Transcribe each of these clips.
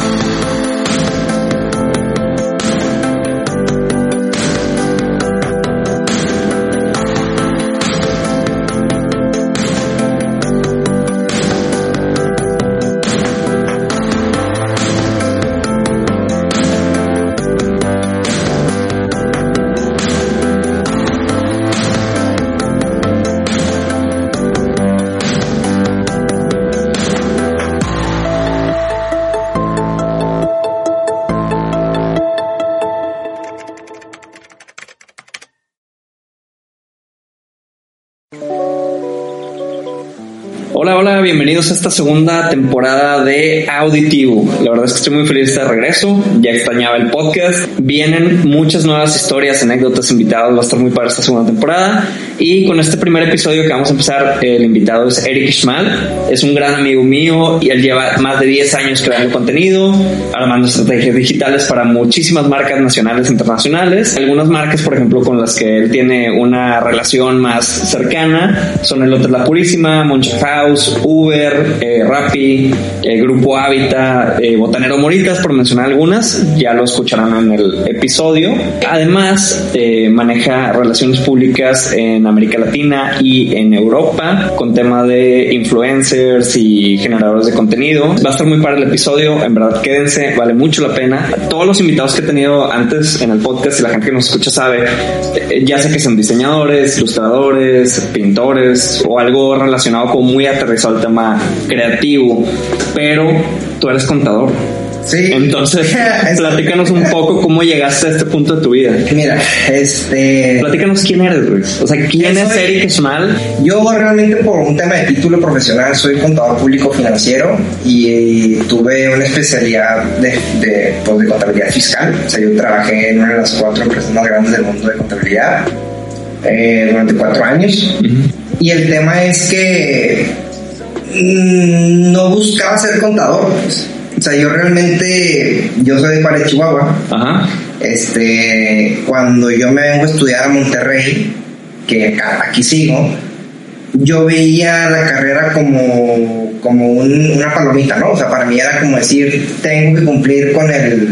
Thank you. Esta segunda temporada de Auditivo. La verdad es que estoy muy feliz de regreso, ya extrañaba el podcast. Vienen muchas nuevas historias, anécdotas, invitados, va a estar muy para esta segunda temporada. Y con este primer episodio que vamos a empezar, el invitado es Eric Schmal, es un gran amigo mío y él lleva más de 10 años creando contenido, armando estrategias digitales para muchísimas marcas nacionales e internacionales. Algunas marcas, por ejemplo, con las que él tiene una relación más cercana son el Hotel La Purísima, Moncha House, Uber, eh, Rappi, el Grupo Hábitat, eh, Botanero Moritas, por mencionar algunas, ya lo escucharán en el episodio. Además, eh, maneja relaciones públicas en América Latina y en Europa con tema de influencers y generadores de contenido. Va a estar muy para el episodio, en verdad quédense, vale mucho la pena. Todos los invitados que he tenido antes en el podcast y la gente que nos escucha sabe, eh, ya sé que son diseñadores, ilustradores, pintores o algo relacionado con muy aterrizado al tema creativo, pero tú eres contador. Sí. Entonces, platícanos un poco cómo llegaste a este punto de tu vida. Mira, este. Platícanos quién eres, Luis. O sea, ¿quién es Soy- Eric Schmal? Yo realmente por un tema de título profesional soy contador público financiero y, eh, tuve una especialidad de, de, pues, de contabilidad fiscal. O sea, yo trabajé en una de las cuatro empresas más grandes del mundo de contabilidad eh, durante cuatro años. Y el tema es que mm, no buscaba ser contador. pues. O sea, yo realmente, yo soy de Juárez, Chihuahua. Ajá. Este, cuando yo me vengo a estudiar a Monterrey, que acá- aquí sigo, yo veía la carrera como, como un- una palomita, ¿no? O sea, para mí era como decir, tengo que cumplir con el,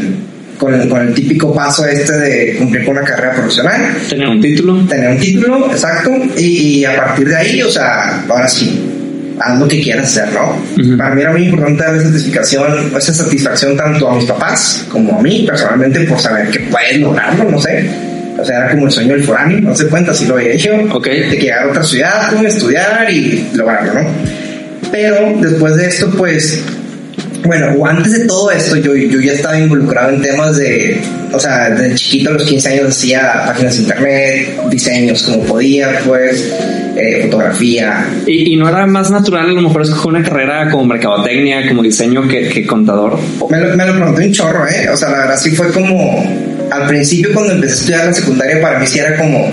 con el, con el típico paso este de cumplir con una carrera profesional, Tener un título. tener un título, exacto, y, y a partir de ahí, o sea, ahora sí, haz lo que quieras hacer, ¿no? Para mí era muy importante darle satisfacción, esa satisfacción tanto a mis papás como a mí personalmente por saber que puedes lograrlo, no sé. O sea, era como el sueño del foráneo, no se cuenta si lo había hecho. Ok. De que llegar a otra ciudad, estudiar y lograrlo, ¿no? Pero después de esto, pues, bueno, antes de todo esto, yo, yo ya estaba involucrado en temas de, o sea, desde chiquito a los 15 años hacía páginas de internet, diseños como podía, pues, eh, fotografía. Y, y no era más natural a lo mejor escoger una carrera como mercadotecnia, como diseño que, que contador. Me lo, me lo pregunté un chorro, ¿eh? O sea, la verdad sí fue como, al principio cuando empecé a estudiar la secundaria, para mí sí era como,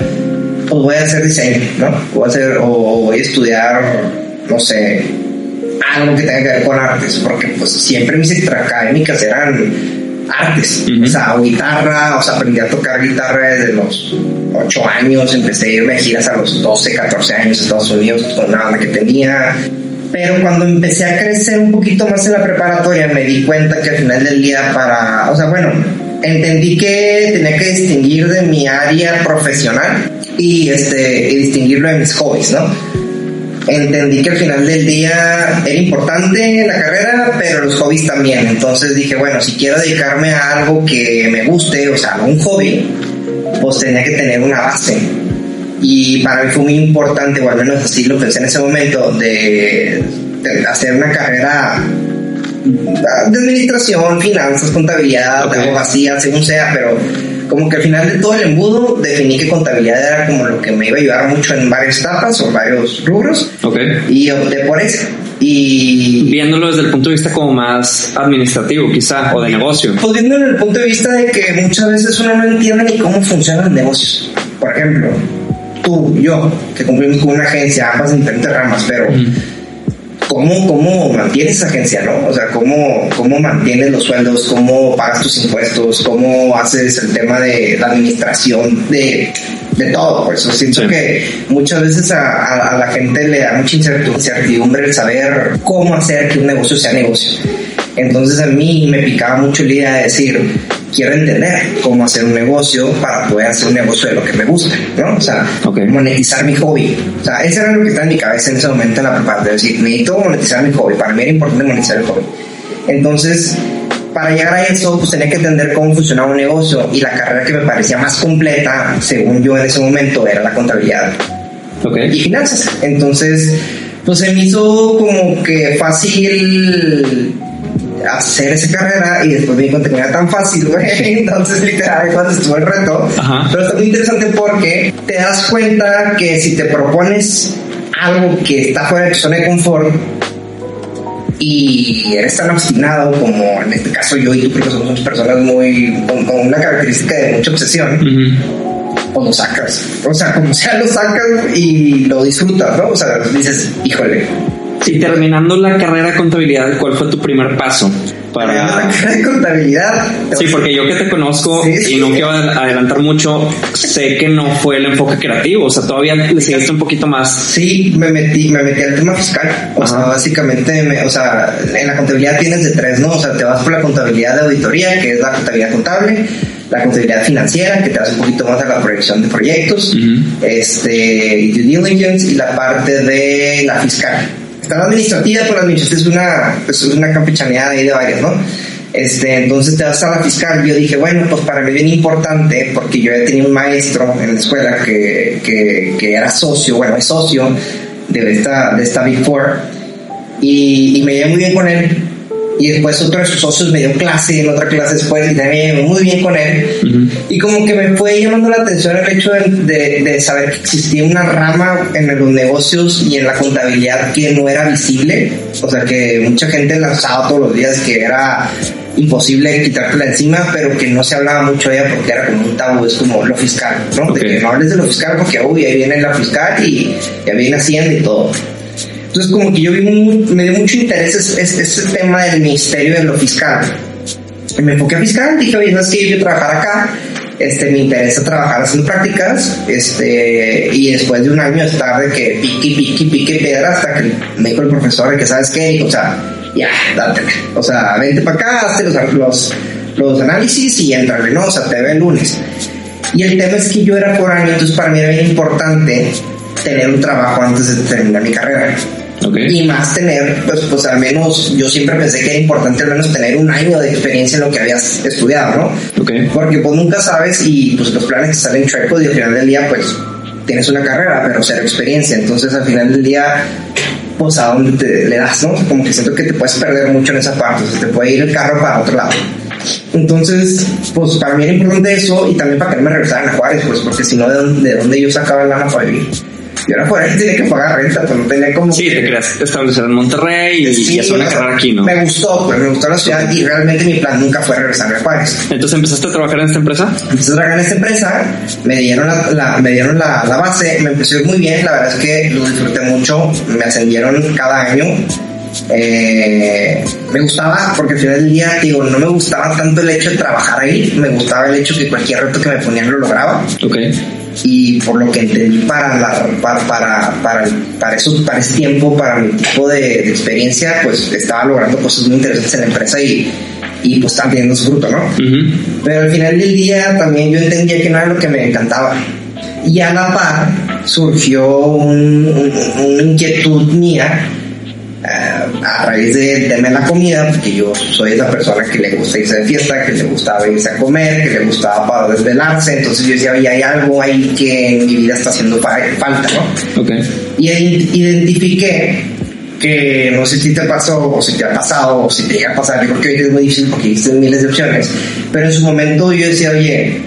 pues voy a hacer diseño, ¿no? Voy a hacer, o, o voy a estudiar, no sé, algo que tenga que ver con artes, porque pues siempre mis extraacadémicas eran artes, Ujú. o sea, guitarra, o sea, aprendí a tocar guitarra desde los 8 años, empecé a irme a giras a los 12, 14 años a Estados Unidos con una banda que tenía. Pero cuando empecé a crecer un poquito más en la preparatoria, me di cuenta que al final del día para, o sea, bueno, entendí que tenía que distinguir de mi área profesional y este y distinguirlo de mis hobbies, ¿no? Entendí que al final del día era importante la carrera, pero los hobbies también. Entonces dije, bueno, si quiero dedicarme a algo que me guste, o sea, a un hobby, pues tenía que tener una base. Y para mí fue muy importante, o al menos así lo pensé en ese momento, de, de hacer una carrera de administración, finanzas, contabilidad, de abogacía, según sea, pero como que al final de todo el embudo definí que contabilidad era como lo que me iba a ayudar mucho en varias etapas o varios rubros Ok. y opté por eso. Y viéndolo desde el punto de vista como más administrativo, quizá, o de negocio. Pues viéndolo desde el punto de vista de que muchas veces uno no entiende ni cómo funcionan los negocios. Por ejemplo, tú, yo, que cumplimos con una agencia, ambas en diferentes ramas, pero ¿cómo, cómo mantienes esa agencia, no? O sea, ¿cómo, cómo mantienes los sueldos, cómo pagas tus impuestos, cómo haces el tema de la administración de, de todo. Por eso siento que muchas veces a, a, la gente le da mucha incertidumbre el saber cómo hacer que un negocio sea negocio. Entonces a mí me picaba mucho la idea de decir, quiero entender cómo hacer un negocio para poder hacer un negocio de lo que me gusta, ¿no? O sea, monetizar mi hobby. O sea, eso era lo que estaba en mi cabeza en ese momento en la preparación, de decir, necesito monetizar mi hobby. Para mí era importante monetizar el hobby. Entonces, para llegar a eso, pues tenía que entender cómo funcionaba un negocio y la carrera que me parecía más completa, según yo en ese momento, era la contabilidad y finanzas. Entonces, pues se me hizo como que fácil hacer esa carrera y después me di cuenta que no era tan fácil, güey. Entonces, literal, cuando estuvo el reto. Pero está muy interesante porque te das cuenta que si te propones algo que está fuera de tu zona de confort y eres tan obstinado como en este caso yo y tú, porque somos personas muy con, una característica de mucha obsesión, pues lo sacas. O sea, como sea, lo sacas y lo disfrutas, ¿no? O sea, dices, híjole, y terminando la carrera de contabilidad, ¿cuál fue tu primer paso? Para de contabilidad. Sí, porque yo que te conozco y no quiero adelantar mucho, sé que no fue el enfoque creativo, o sea, todavía le seguiste un poquito más. Sí, me metí, me metí al tema fiscal. O sea, básicamente, o sea, en la contabilidad tienes de tres, ¿no? O sea, te vas por la contabilidad de auditoría, que es la contabilidad contable, la contabilidad financiera, que te das un poquito más a la proyección de proyectos, este, due diligence, y la parte de la fiscal está la administrativa, pero la administrativa es una, pues, es una campechaneada ahí de varias, ¿no? Este, entonces te vas a la fiscal. Yo dije, bueno, pues para mí bien importante, porque yo ya tenía un maestro en la escuela que, que, que era socio, bueno, es socio de esta, de esta Big Four, y, y me llevé muy bien con él y después otro de sus socios me dio clase en otra clase después y también muy bien con él. Y como que me fue llamando la atención el hecho de, de, saber que existía una rama en los negocios y en la contabilidad que no era visible. O sea que mucha gente lanzaba todos los días que era imposible quitártela encima pero que no se hablaba mucho de ella porque era como un tabú es como lo fiscal ¿no? de que no hables de lo fiscal porque uy ahí viene la fiscal y ya viene Hacienda y todo entonces, como que yo vi me dio mucho interés ese, tema del ministerio de lo fiscal. Me enfoqué a fiscal, dije, oye, ¿sabes qué? Yo trabajar acá, este, me interesa trabajar haciendo prácticas, este, y después de un año estar de que pique, pique, pique piedra hasta que me dijo el profesor que, ¿sabes qué? O sea, ya, dátela. O sea, vente para acá, hazte los, los, los análisis y entrale, ¿no? O sea, te ve el lunes. Y el tema es que yo era por año, entonces para mí era importante tener un trabajo antes de terminar mi carrera. Y más tener, pues, pues al menos yo siempre pensé que era importante al menos tener un año de experiencia en lo que habías estudiado, ¿no? Porque pues nunca sabes y pues los planes que salen chuecos y al final del día pues tienes una carrera, pero cero experiencia. Entonces al final del día pues a dónde te le das, ¿no? Como que siento que te puedes perder mucho en esa parte, o sea, te puede ir el carro para otro lado. Entonces, pues para mí era importante eso y también para que no me regresaran a Juárez, pues porque si no, ¿de dónde, de dónde yo sacaba el lana para vivir? Y ahora por ahí tenía que pagar renta, pero no tenía como. Sí, te querías establecer en Monterrey y, sí, hacer una carrera aquí, ¿no? Me gustó, pues me gustó la ciudad y realmente mi plan nunca fue regresar a Juárez. Entonces empezaste a trabajar en esta empresa? Empecé a trabajar en esta empresa, me dieron la, me dieron la, la, base, me empezó a ir muy bien, la verdad es que lo disfruté mucho, me ascendieron cada año. Eh, me gustaba porque al final del día, digo, no me gustaba tanto el hecho de trabajar ahí, me gustaba el hecho que cualquier reto que me ponían lo lograba. Ok y por lo que entendí para, la, para, para, para, para, eso, para ese tiempo, para mi tipo de, experiencia, pues estaba logrando cosas muy interesantes en la empresa y, y pues estaba teniendo su fruto, ¿no? Pero al final del día también yo entendía que no era lo que me encantaba. Y a la par surgió un, una inquietud mía a raíz de tema la comida, porque yo soy esa persona que le gusta irse de fiesta, que le gustaba irse a comer, que le gustaba para desvelarse, entonces yo decía, oye, hay algo ahí que en mi vida está haciendo falta, ¿no? Okay. Y identifiqué que no sé si te pasó o si te ha pasado o si te llega a pasar, yo creo que hoy es muy difícil porque existen miles de opciones, pero en su momento yo decía, oye,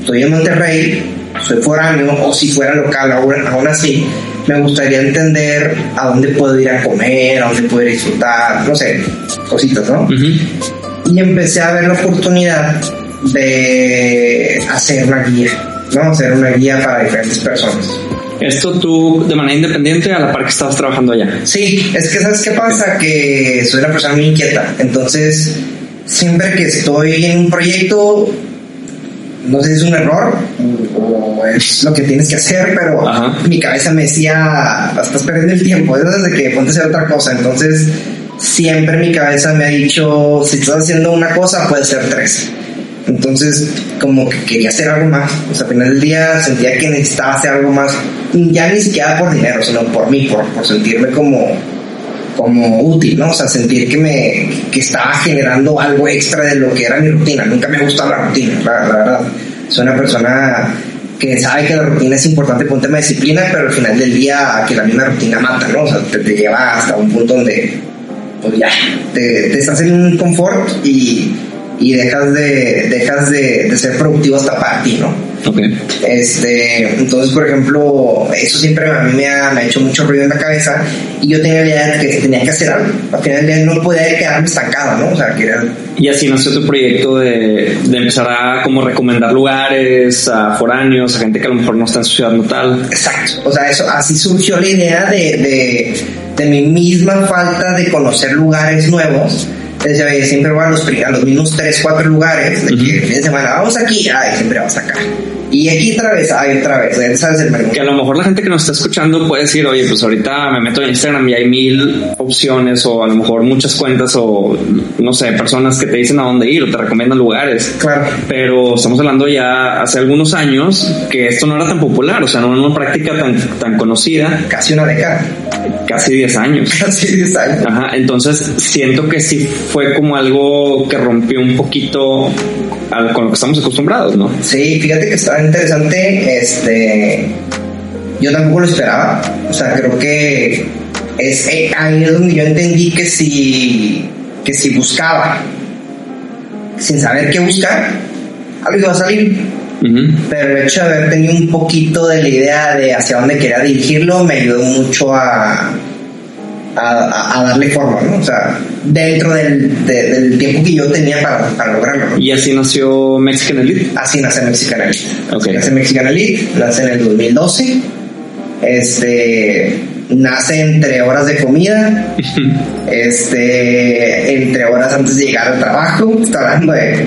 estoy en Monterrey, soy foráneo o si fuera local aún, aún así, me gustaría entender a dónde puedo ir a comer, a dónde puedo ir a disfrutar, no sé, cositas, ¿no? Y empecé a ver la oportunidad de hacer una guía, ¿no? Hacer una guía para diferentes personas. ¿Esto tú de manera independiente a la par que estabas trabajando allá? Sí, es que ¿sabes qué pasa? Que soy una persona muy inquieta, entonces siempre que estoy en un proyecto, no sé si es un error o es lo que tienes que hacer, pero mi cabeza me decía, estás perdiendo el tiempo, es desde que ponte a hacer otra cosa, entonces siempre mi cabeza me ha dicho, si estás haciendo una cosa, puedes hacer tres. Entonces, como que quería hacer algo más. O sea, al final del día sentía que necesitaba hacer algo más. Ya ni siquiera por dinero, sino por mí, por, por sentirme como, como útil, ¿no? O sea, sentir que me que estaba generando algo extra de lo que era mi rutina. Nunca me ha gustado la rutina, la, verdad. Soy una persona que sabe que la rutina es importante por un tema de disciplina, pero al final del día que la misma rutina mata, ¿no? O sea, te, lleva hasta un punto donde, pues ya, te, te estás en un confort y y dejas de, dejas de, ser productivo hasta para ti, ¿no? Okay. Este, entonces, por ejemplo, eso siempre a mí me ha, me ha, hecho mucho ruido en la cabeza y yo tenía la idea de que tenía que hacer algo. Al final del día no podía quedarme estancado, ¿no? O sea, que era... Y así nació tu proyecto de, de, empezar a como recomendar lugares a foráneos, a gente que a lo mejor no está en su ciudad natal. Exacto. O sea, eso, así surgió la idea de, de, de mi misma falta de conocer lugares nuevos entonces, siempre voy a los, a los mismos 3, 4 lugares, de que el fin de semana vamos aquí, ay, siempre vamos acá. Y aquí otra vez, ay, otra vez, sabes el menú. Que a lo mejor la gente que nos está escuchando puede decir, oye, pues ahorita me meto en Instagram y hay mil opciones o a lo mejor muchas cuentas o no sé, personas que te dicen a dónde ir o te recomiendan lugares. Claro. Pero estamos hablando ya hace algunos años que esto no era tan popular, o sea, no era una práctica tan, tan conocida. Casi una década. Casi 10 años. Casi 10 años. Ajá, entonces siento que sí fue como algo que rompió un poquito con lo que estamos acostumbrados, ¿no? Sí, fíjate que está interesante. Este, yo tampoco lo esperaba. O sea, creo que es eh, ahí es donde yo entendí que si, que si buscaba, sin saber qué buscar, algo iba a salir. Pero el hecho de haber tenido un poquito de la idea de hacia dónde quería dirigirlo me ayudó mucho a, a, darle forma, ¿no? O sea, dentro del, del tiempo que yo tenía para, para lograrlo. ¿Y así nació Mexican Elite? Así nace Mexican Elite. Okay. Nace Mexican Elite, nace en el 2012. Este nace entre horas de comida, este, entre horas antes de llegar al trabajo, está hablando de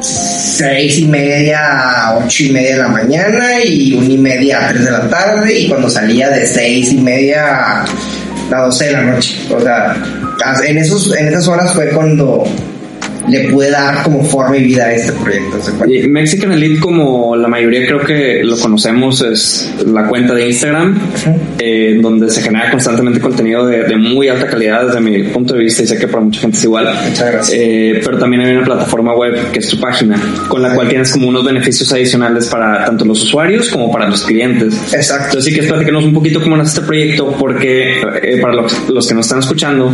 seis y media a ocho y media de la mañana y una y media a tres de la tarde y cuando salía de seis y media a las doce de la noche. O sea, en, esos, en esas horas fue cuando le puede dar como forma y vida a este proyecto. Mexican Elite, como la mayoría creo que lo conocemos, es la cuenta de Instagram, eh, donde se genera constantemente contenido de, muy alta calidad desde mi punto de vista y sé que para mucha gente es igual. Muchas gracias. Eh, pero también hay una plataforma web que es tu página, con la cual tienes como unos beneficios adicionales para tanto los usuarios como para los clientes. Exacto. Entonces sí que platicarnos un poquito cómo nace este proyecto, porque eh, para los, los, que nos están escuchando,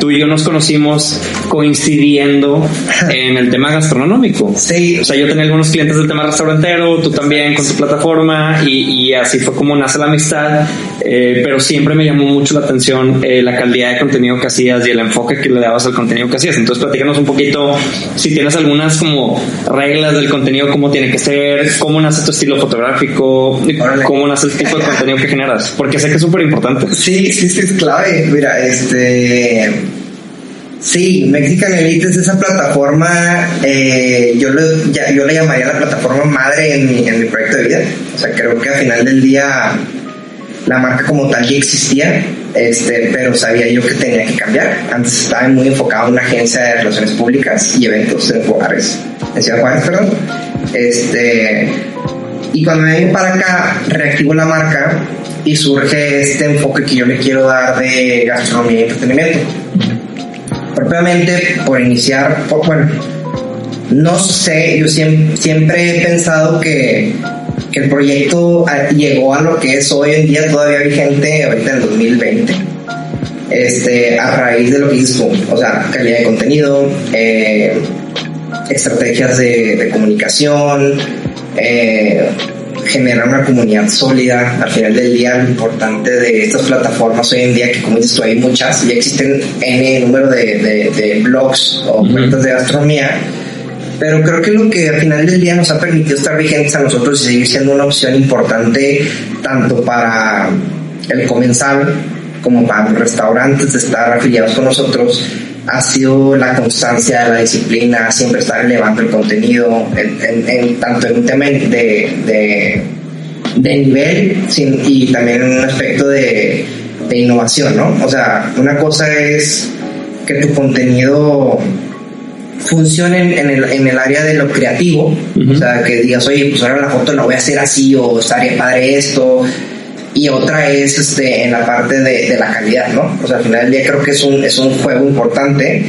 tú y yo nos conocimos coincidiendo en el tema gastronómico. Sí. O sea, yo tenía algunos clientes del tema restaurantero, tú también con tu plataforma y, y así fue como nace la amistad. Eh, pero siempre me llamó mucho la atención eh, la calidad de contenido que hacías y el enfoque que le dabas al contenido que hacías. Entonces, platícanos un poquito si tienes algunas como reglas del contenido, cómo tiene que ser, cómo nace tu estilo fotográfico, cómo nace el tipo de contenido que generas, porque sé que es súper importante. Sí, sí, sí, es clave. Mira, este Sí, Mexican Elite es esa plataforma, eh, yo, le, yo le llamaría la plataforma madre en mi, en mi proyecto de vida. O sea, creo que al final del día la marca como tal ya existía, este, pero sabía yo que tenía que cambiar. Antes estaba muy enfocado en una agencia de relaciones públicas y eventos en Juárez, en Ciudad Juárez, perdón. Este, y cuando me vengo para acá, reactivo la marca y surge este enfoque que yo le quiero dar de gastronomía y entretenimiento propiamente por iniciar, bueno, no sé, yo siempre, he pensado que, el proyecto llegó a lo que es hoy en día todavía vigente, ahorita en el 2020, este, a raíz de lo que tú, o sea, calidad de contenido, eh, estrategias de, comunicación, eh, generar una comunidad sólida. Al final del día, lo importante de estas plataformas hoy en día, que como dices tú, hay muchas, ya existen N número de, de, blogs o cuentas de gastronomía, pero creo que lo que al final del día nos ha permitido estar vigentes a nosotros y seguir siendo una opción importante tanto para el comensal como para los restaurantes de estar afiliados con nosotros ha sido la constancia, la disciplina, siempre estar elevando el contenido, en, tanto en un tema de, de, nivel y también en un aspecto de, de innovación, ¿no? O sea, una cosa es que tu contenido funcione en el, en el área de lo creativo, o sea, que digas, oye, pues ahora la foto la voy a hacer así, o estaría padre esto, y otra es este, en la parte de, de, la calidad, ¿no? O sea, al final del día creo que es un, es un juego importante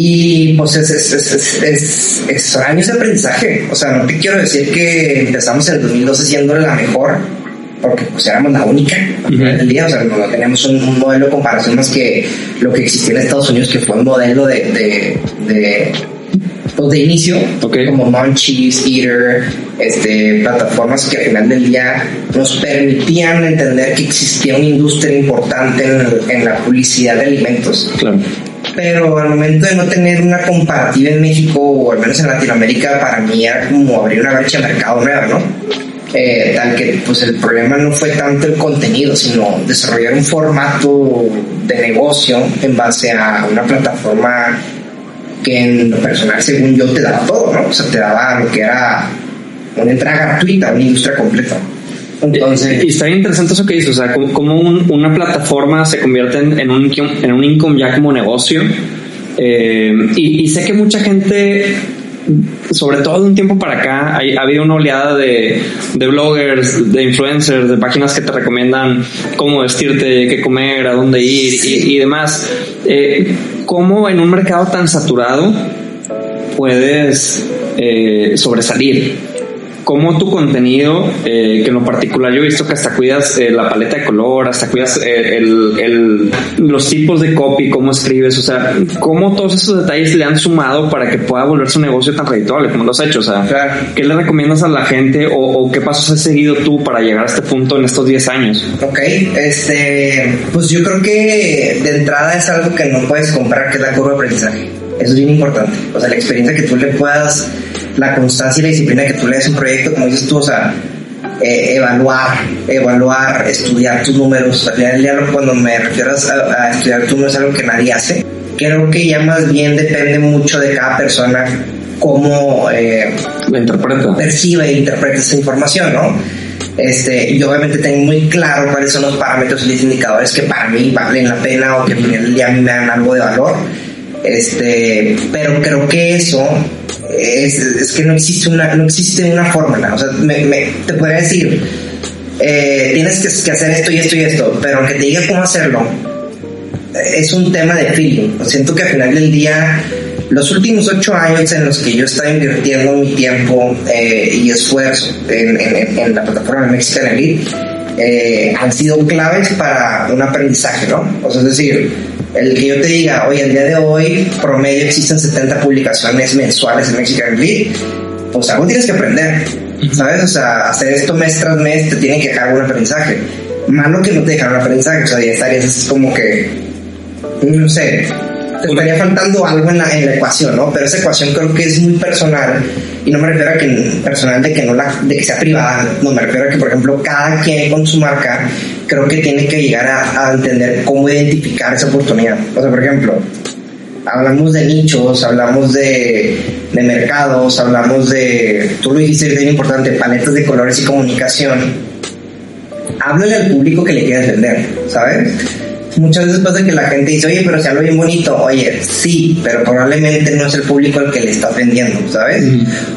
y pues es, es, es, es, es años de aprendizaje. O sea, no te quiero decir que empezamos en el 2012 siendo la mejor, porque pues éramos la única del día, o sea, no, teníamos un, modelo de comparación más que lo que existía en Estados Unidos, que fue un modelo de, de pues, de inicio, como Munchies, Eater, este, plataformas que al final del día nos permitían entender que existía una industria importante en, la publicidad de alimentos. Pero al momento de no tener una comparativa en México o al menos en Latinoamérica, para mí era como abrir una brecha de mercado nueva, ¿no? Eh, tal que pues el problema no fue tanto el contenido, sino desarrollar un formato de negocio en base a una plataforma que en lo personal, según yo, te daba todo, ¿no? O sea, te daba lo que era una entrada gratuita, una industria completa. Entonces, y está bien interesante eso que dices, o sea, como, una plataforma se convierte en, un, en un income ya como negocio. Eh, y, sé que mucha gente, sobre todo de un tiempo para acá, ha habido una oleada de, de, bloggers, de influencers, de páginas que te recomiendan cómo vestirte, qué comer, a dónde ir y, y demás. Eh, cómo en un mercado tan saturado puedes eh, sobresalir. Cómo tu contenido, eh, que en lo particular yo he visto que hasta cuidas eh, la paleta de color, hasta cuidas el, los tipos de copy, cómo escribes, o sea, cómo todos esos detalles le han sumado para que pueda volverse un negocio tan redituable como lo has hecho. O sea, ¿qué le recomiendas a la gente o, o, qué pasos has seguido tú para llegar a este punto en estos 10 años? Ok, este, pues yo creo que de entrada es algo que no puedes comprar, que es la curva de aprendizaje. Eso es bien importante. O sea, la experiencia que tú le puedas, la constancia y la disciplina que tú le des un proyecto, como dices tú, o sea, eh, evaluar, evaluar, estudiar tus números. Al final del día, cuando me refiero a, estudiar tus números, es algo que nadie hace. Creo que ya más bien depende mucho de cada persona cómo eh, interpreta. percibe e interpreta esa información, ¿no? Este, yo obviamente tengo muy claro cuáles son los parámetros y los indicadores que para mí valen la pena o que al final del día a mí me dan algo de valor este, pero creo que eso es, es que no existe una, no existe una fórmula. O sea, me, me, te podría decir, eh, tienes que, que, hacer esto y esto y esto, pero aunque te diga cómo hacerlo, es un tema de feeling. Siento que al final del día, los últimos ocho años en los que yo estaba invirtiendo mi tiempo eh, y esfuerzo en, en, en, la plataforma Mexican Elite, eh, han sido claves para un aprendizaje, ¿no? O sea, es decir, el que yo te diga, oye, el día de hoy promedio existen 70 publicaciones mensuales en Mexican Elite, pues algo tienes que aprender, ¿sabes? O sea, hacer esto mes tras mes te tiene que dejar un aprendizaje. Malo que no te dejaron un aprendizaje, o sea, ya estarías como que, no sé, te estaría faltando algo en la, en la ecuación, ¿no? Pero esa ecuación creo que es muy personal y no me refiero a que personal de que no la, de que sea privada, no me refiero a que por ejemplo cada quien con su marca creo que tiene que llegar a, entender cómo identificar esa oportunidad. O sea, por ejemplo, hablamos de nichos, hablamos de, mercados, hablamos de, tú lo dijiste, bien importante, paletas de colores y comunicación. Háblale al público que le quieras vender, ¿sabes? Muchas veces pasa que la gente dice, oye, pero se habla bien bonito. Oye, sí, pero probablemente no es el público al que le está vendiendo, ¿sabes?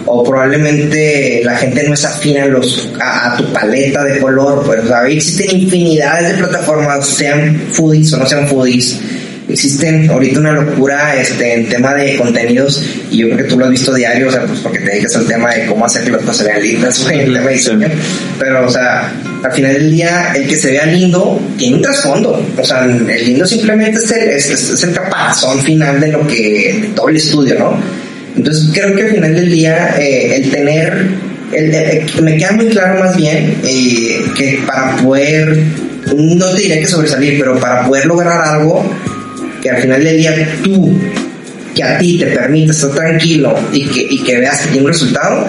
O probablemente la gente no es afina a, los, a, tu paleta de color, pues, ¿sabes? Existen infinidades de plataformas, sean foodies o no sean foodies. Existen ahorita una locura este, en tema de contenidos y yo creo que tú lo has visto diario, o sea, pues porque te dedicas al tema de cómo hacer que los cosas sean lindas, el tema de diseño. Pero, o sea, al final del día, el que se vea lindo tiene un trasfondo. O sea, el lindo simplemente es el, es, el caparazón final de lo que, de todo el estudio, ¿no? Entonces creo que al final del día, eh, el tener me queda muy claro más bien eh, que para poder, no te diré que sobresalir, pero para poder lograr algo que al final del día tú, que a ti te permite estar tranquilo y que, y que veas que tiene un resultado,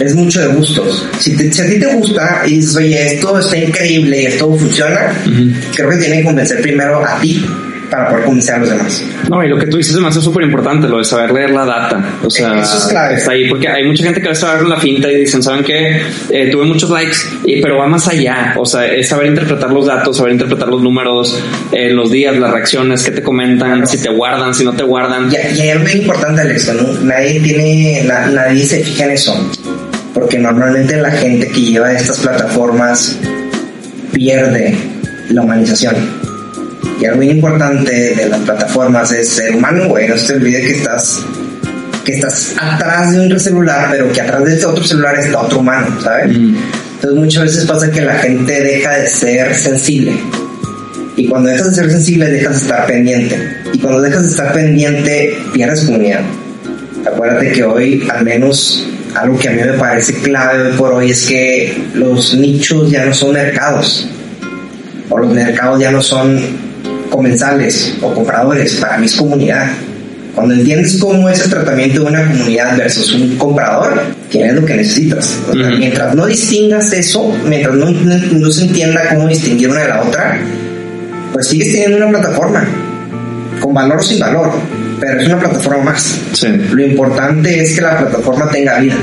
es mucho de gustos. Si, si, a ti te gusta y dices, oye, esto está increíble y esto funciona, creo que tiene que convencer primero a ti para poder convencer a los demás. No, y lo que tú dices es súper importante, lo de saber leer la data. O sea, Eso es clave. está ahí, porque hay mucha gente que va a saber la finta y dicen, ¿saben qué? Eh, tuve muchos likes, y, pero va más allá. O sea, es saber interpretar los datos, saber interpretar los números, eh, los días, las reacciones, qué te comentan, si te guardan, si no te guardan. Y, y hay algo bien importante, Alex, ¿no? Nadie tiene, na, nadie se fija en eso. Porque normalmente la gente que lleva estas plataformas pierde la humanización y algo muy importante de las plataformas es ser humano, güey. No se te olvide que estás, que estás atrás de un celular, pero que atrás de este otro celular está otro humano, ¿sabes? Mm. Entonces muchas veces pasa que la gente deja de ser sensible. Y cuando dejas de ser sensible, dejas de estar pendiente. Y cuando dejas de estar pendiente, pierdes comunidad. Acuérdate que hoy, al menos, algo que a mí me parece clave por hoy es que los nichos ya no son mercados. O los mercados ya no son comensales o compradores, para mí es comunidad. Cuando entiendes cómo es el tratamiento de una comunidad versus un comprador, tienes lo que necesitas. Mientras no distingas eso, mientras no, no, se entienda cómo distinguir una de la otra, pues sigues teniendo una plataforma, con valor o sin valor, pero es una plataforma más. Lo importante es que la plataforma tenga vida.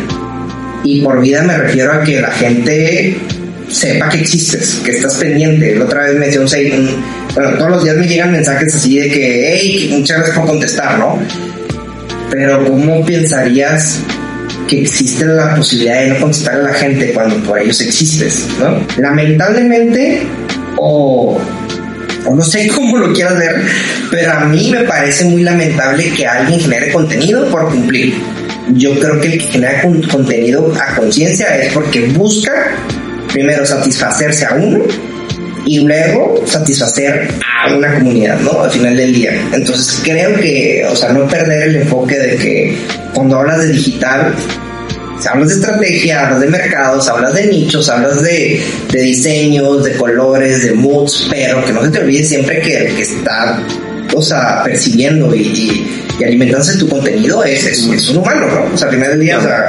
Y por vida me refiero a que la gente sepa que existes, que estás pendiente. La otra vez me dio un, bueno, todos los días me llegan mensajes así de que, hey, muchas gracias por contestar, ¿no? Pero ¿cómo pensarías que existe la posibilidad de no contestar a la gente cuando por ellos existes, ¿no? Lamentablemente, o, o no sé cómo lo quieras ver, pero a mí me parece muy lamentable que alguien genere contenido por cumplir. Yo creo que el que genera contenido a conciencia es porque busca primero satisfacerse a uno y luego satisfacer a una comunidad, ¿no? Al final del día. Entonces creo que, o sea, no perder el enfoque de que cuando hablas de digital, si hablas de estrategia, hablas de mercados, hablas de nichos, hablas de, de diseños, de colores, de moods, pero que no se te olvide siempre que el que está, o sea, percibiendo y, y, alimentándose tu contenido es, es, un humano, ¿no? O sea, al final del día, o sea,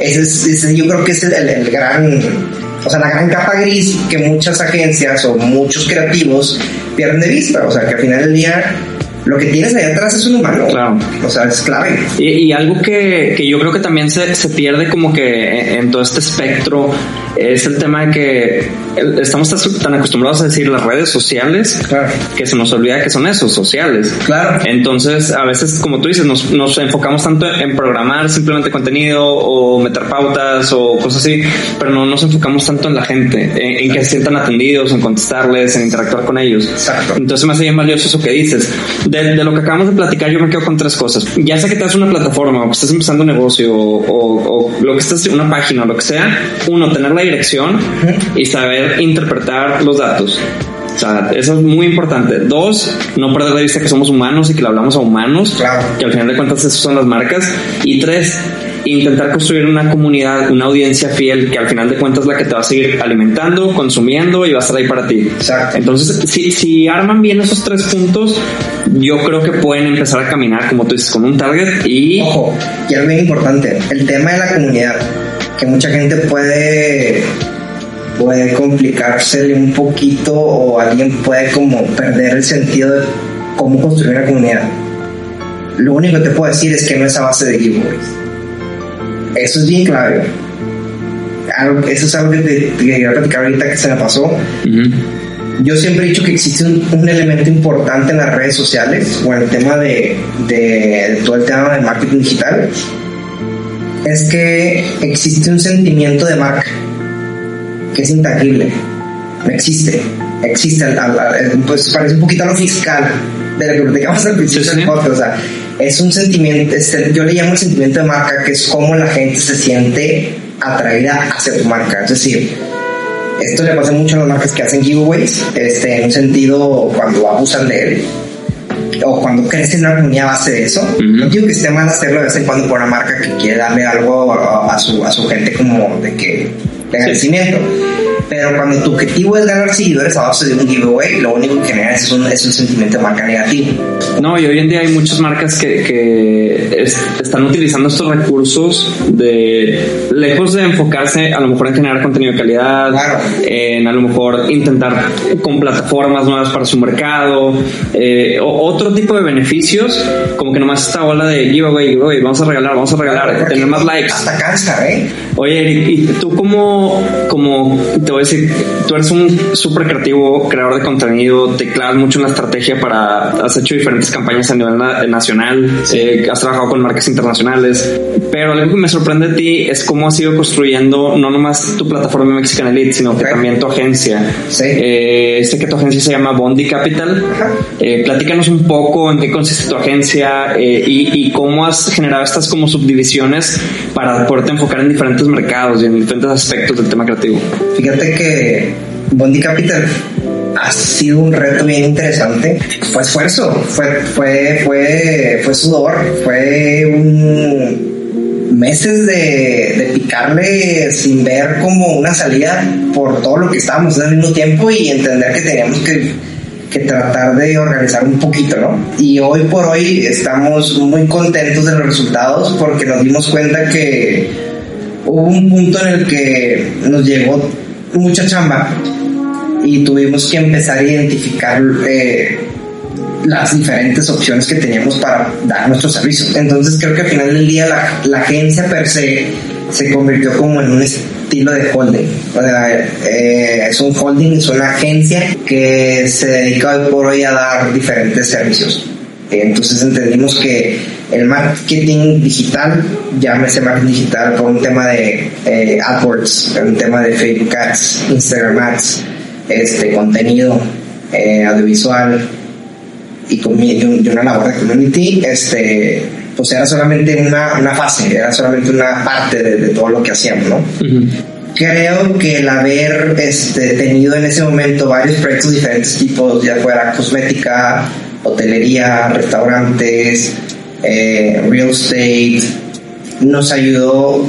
ese, es, yo creo que es el gran o sea, la gran capa gris que muchas agencias o muchos creativos pierden de vista. O sea, que al final del día lo que tienes ahí atrás es un humano. Claro. O sea, es clave. Y, algo que, que, yo creo que también se, se pierde como que en, todo este espectro es el tema de que estamos tan acostumbrados a decir las redes sociales que se nos olvida que son esos, sociales. Claro. Entonces, a veces, como tú dices, nos, nos enfocamos tanto en programar simplemente contenido o meter pautas o cosas así, pero no nos enfocamos tanto en la gente, en, que se sientan atendidos, en contestarles, en interactuar con ellos. Exacto. Entonces, me hace bien valioso eso que dices. De, de, lo que acabamos de platicar, yo me quedo con tres cosas. Ya sea que te das una plataforma o que estás empezando un negocio o, o, o lo que estás, una página o lo que sea, uno, tener la dirección y saber interpretar los datos. O sea, eso es muy importante. Dos, no perder de vista que somos humanos y que le hablamos a humanos, que al final de cuentas esas son las marcas. Y tres, intentar construir una comunidad, una audiencia fiel que al final de cuentas es la que te va a seguir alimentando, consumiendo y va a estar ahí para ti. Exacto. Entonces, si, si arman bien esos tres puntos, yo creo que pueden empezar a caminar, como tú dices, con un target y... Ojo, y es muy importante, el tema de la comunidad que mucha gente puede puede complicársele un poquito o alguien puede como perder el sentido de cómo construir una comunidad. Lo único que te puedo decir es que no es a base de giveaways. Eso es bien clave. eso es algo que te, quería platicar ahorita que se me pasó. Yo siempre he dicho que existe un, elemento importante en las redes sociales o en el tema de, de todo el tema de marketing digital es que existe un sentimiento de marca que es intangible. No existe. Existe. Pues parece un poquito a lo fiscal de lo que platicamos al principio del podcast. O sea, es un sentimiento, yo le llamo el sentimiento de marca, que es como la gente se siente atraída hacia tu marca. Es decir, esto le pasa mucho a las marcas que hacen giveaways, este, en un sentido cuando abusan de él o cuando crece una comunidad a base de eso. No digo que esté mal hacerlo de vez en cuando por una marca que quiere darle algo a, su, a su gente como de que de agradecimiento. Pero cuando tu objetivo es ganar seguidores a base de un giveaway, lo único que genera es un, es un sentimiento de marca negativo. No, y hoy en día hay muchas marcas que, que están utilizando estos recursos de lejos de enfocarse a lo mejor en generar contenido de calidad, en a lo mejor intentar con plataformas nuevas para su mercado, eh, o otro tipo de beneficios, como que nomás esta ola de giveaway, giveaway, vamos a regalar, vamos a regalar, tener más likes. Hasta cansa, ¿eh? Oye, Eric, ¿y tú como, como te voy a decir, tú eres un súper creativo, creador de contenido, te clavas mucho en la estrategia para, has hecho diferentes campañas a nivel nacional, eh, has trabajado con marcas internacionales, pero algo que me sorprende de ti es cómo has ido construyendo no nomás tu plataforma Mexican Elite, sino que también tu agencia. Sí. Eh, sé que tu agencia se llama Bondi Capital. Eh, platícanos un poco en qué consiste tu agencia y, y cómo has generado estas como subdivisiones para poderte enfocar en diferentes mercados y en diferentes aspectos del tema creativo. Fíjate que Bondi Capital ha sido un reto bien interesante. Fue esfuerzo, fue, fue, fue, fue sudor, fue meses de, picarle sin ver como una salida por todo lo que estábamos al mismo tiempo y entender que teníamos que, que, tratar de organizar un poquito, ¿no? Y hoy por hoy estamos muy contentos de los resultados porque nos dimos cuenta que hubo un punto en el que nos llegó mucha chamba y tuvimos que empezar a identificar eh, las diferentes opciones que teníamos para dar nuestros servicios. Entonces creo que al final del día la, agencia per se se convirtió como en un estilo de holding. O sea, eh, es un holding, es una agencia que se dedica hoy por hoy a dar diferentes servicios. Entonces entendimos que el marketing digital, llámese marketing digital por un tema de eh, AdWords, un tema de Facebook Ads, Instagram Ads, este, contenido eh, audiovisual y, y, una labor de community, este, pues era solamente una, una fase, era solamente una parte de, todo lo que hacíamos, ¿no? Creo que el haber este, tenido en ese momento varios proyectos de diferentes tipos, ya fuera cosmética, hotelería, restaurantes, eh, real estate, nos ayudó,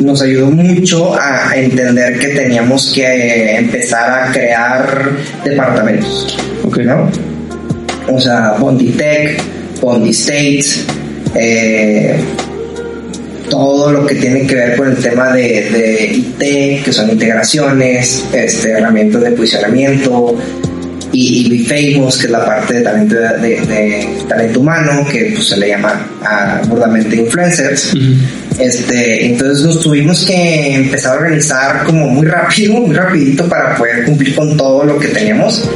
nos ayudó mucho a entender que teníamos que empezar a crear departamentos. Okay. ¿no? O sea, Bondi Tech, Bondi State, eh, todo lo que tiene que ver con el tema de, de IT, que son integraciones, este, herramientas de posicionamiento, y, y Famous, que es la parte de talento, de, talento humano, que pues, se le llama a, burdamente influencers. este, entonces nos tuvimos que empezar a organizar como muy rápido, muy rapidito para poder cumplir con todo lo que teníamos.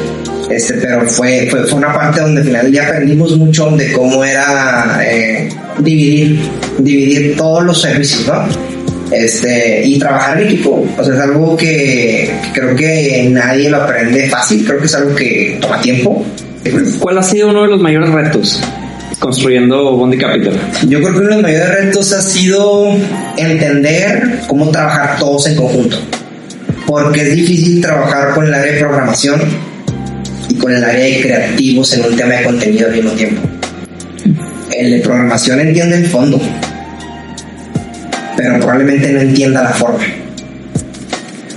Este, pero fue, fue, fue una parte donde al final ya aprendimos mucho de cómo era eh, dividir, dividir todos los servicios, ¿no? Este, y trabajar en equipo. O sea, es algo que, creo que nadie lo aprende fácil, creo que es algo que toma tiempo. ¿Cuál ha sido uno de los mayores retos construyendo Bondi Capital? Yo creo que uno de los mayores retos ha sido entender cómo trabajar todos en conjunto. Porque es difícil trabajar con el área de programación y con el área de creativos en un tema de contenido al mismo tiempo. El de programación entiende el fondo, pero probablemente no entienda la forma.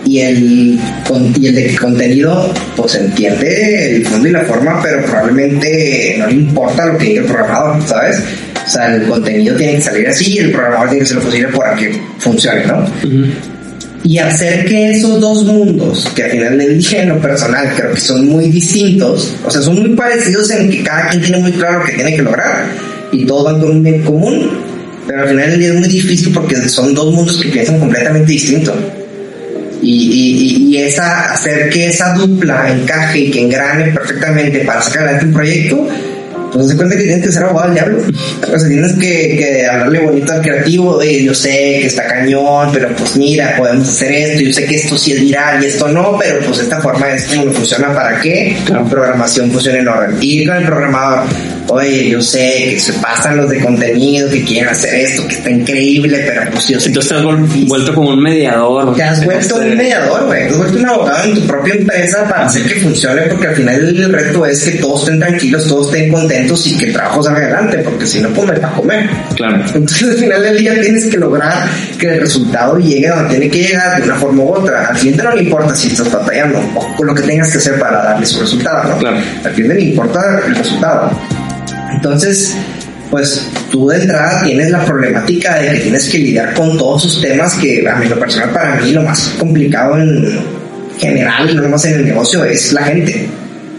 Y el, y el de contenido, pues entiende el fondo y la forma, pero probablemente no le importa lo que diga el programador, ¿sabes? O sea, el contenido tiene que salir así y el programador tiene que hacer lo posible para que funcione, ¿no? Y hacer que esos dos mundos, que al final del día en lo personal creo que son muy distintos, o sea, son muy parecidos en que cada quien tiene muy claro lo que tiene que lograr y todos van con un bien común, pero al final del día es muy difícil porque son dos mundos que piensan completamente distintos. Y, y, y, esa, hacer que esa dupla encaje y que engrane perfectamente para sacar adelante un proyecto, pues se cuenta que tienes que ser abogado del diablo. O sea, tienes que, que hablarle bonito al creativo, de yo sé que está cañón, pero pues mira, podemos hacer esto, yo sé que esto sí es viral y esto no, pero pues esta forma es como funciona para que la programación funcione en orden. Ir con el programador, oye, yo sé que se pasan los de contenido, que quieren hacer esto, que está increíble, pero pues yo sé Entonces te has es difícil". vuelto como un mediador. Te has vuelto Este, un mediador, güey. Te has vuelto un abogado en tu propia empresa para hacer que funcione, porque al final el reto es que todos estén tranquilos, todos estén contentos y que el trabajo salga adelante, porque si no, pues no hay para comer. Claro. Entonces al final del día tienes que lograr que el resultado llegue donde tiene que llegar de una forma u otra. Al cliente no le importa si estás batallando o con lo que tengas que hacer para darle su resultado, ¿no? Claro. Al cliente le importa el resultado. Entonces, pues tú de entrada tienes la problemática de que tienes que lidiar con todos sus temas que a mí lo personal para mí lo más complicado en general, no más en el negocio, es la gente.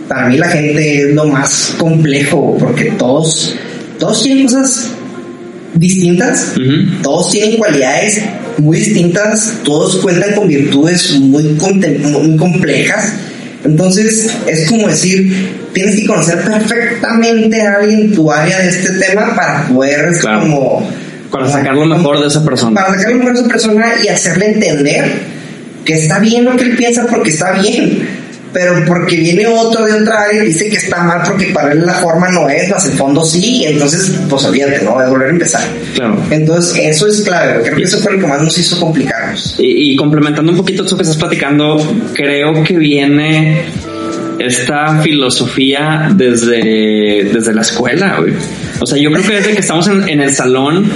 Para mí la gente es lo más complejo porque todos, todos tienen cosas distintas, todos tienen cualidades muy distintas, todos cuentan con virtudes muy, muy complejas. Entonces es como decir, tienes que conocer perfectamente a alguien en tu área de este tema para poder Claro. como... Para sacar lo mejor de esa persona. Para sacar lo mejor de esa persona y hacerle entender que está bien lo que él piensa porque está bien. Pero porque viene otro de otra área y dice que está mal porque para él la forma no es, más el fondo sí, y entonces pues olvídate, ¿no? De volver a empezar. Claro. Entonces, eso es clave. Creo que eso fue lo que más nos hizo complicarnos. Y, y complementando un poquito esto que estás platicando, creo que viene esta filosofía desde, desde la escuela, güey. O sea, yo creo que desde que estamos en, en el salón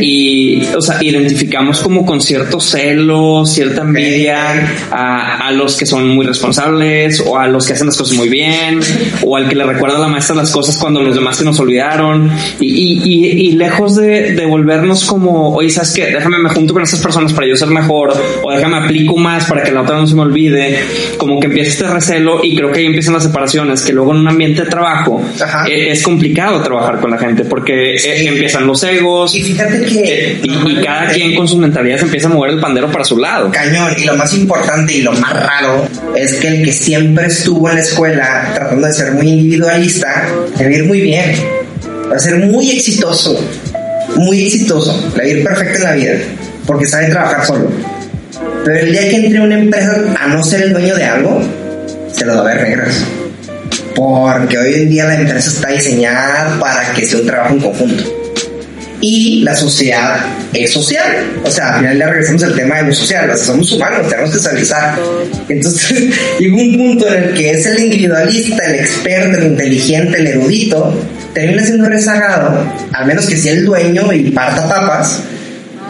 y, o sea, identificamos como con cierto celo, cierta envidia a, a los que son muy responsables o a los que hacen las cosas muy bien o al que le recuerda a la maestra las cosas cuando los demás se nos olvidaron y, y, y, y lejos de, de volvernos como, oye, ¿sabes qué? Déjame me junto con esas personas para yo ser mejor o déjame aplico más para que la otra no se me olvide, como que empieza este recelo y creo que ahí empiezan las separaciones, que luego en un ambiente de trabajo Ajá. eh, es complicado trabajar con la gente porque eh, empiezan los egos, Y fíjate que... eh, y, y cada quien con sus mentalidades empieza a mover el pandero para su lado. Cañón. Y lo más importante y lo más raro es que el que siempre estuvo en la escuela tratando de ser muy individualista, le va a ir muy bien. Va a ser muy exitoso. Muy exitoso. Le va a ir perfecto en la vida. Porque sabe trabajar solo. Pero el día que entre una empresa a no ser el dueño de algo, se lo a ver regras. Porque hoy en día la empresa está diseñada para que sea un trabajo en conjunto. Y la sociedad es social. O sea, al final le regresamos al tema de lo social. O sea, somos humanos, tenemos que socializar. Entonces, llega un punto en el que es el individualista, el experto, el inteligente, el erudito, termina siendo rezagado, al menos que sea el dueño y parta papas,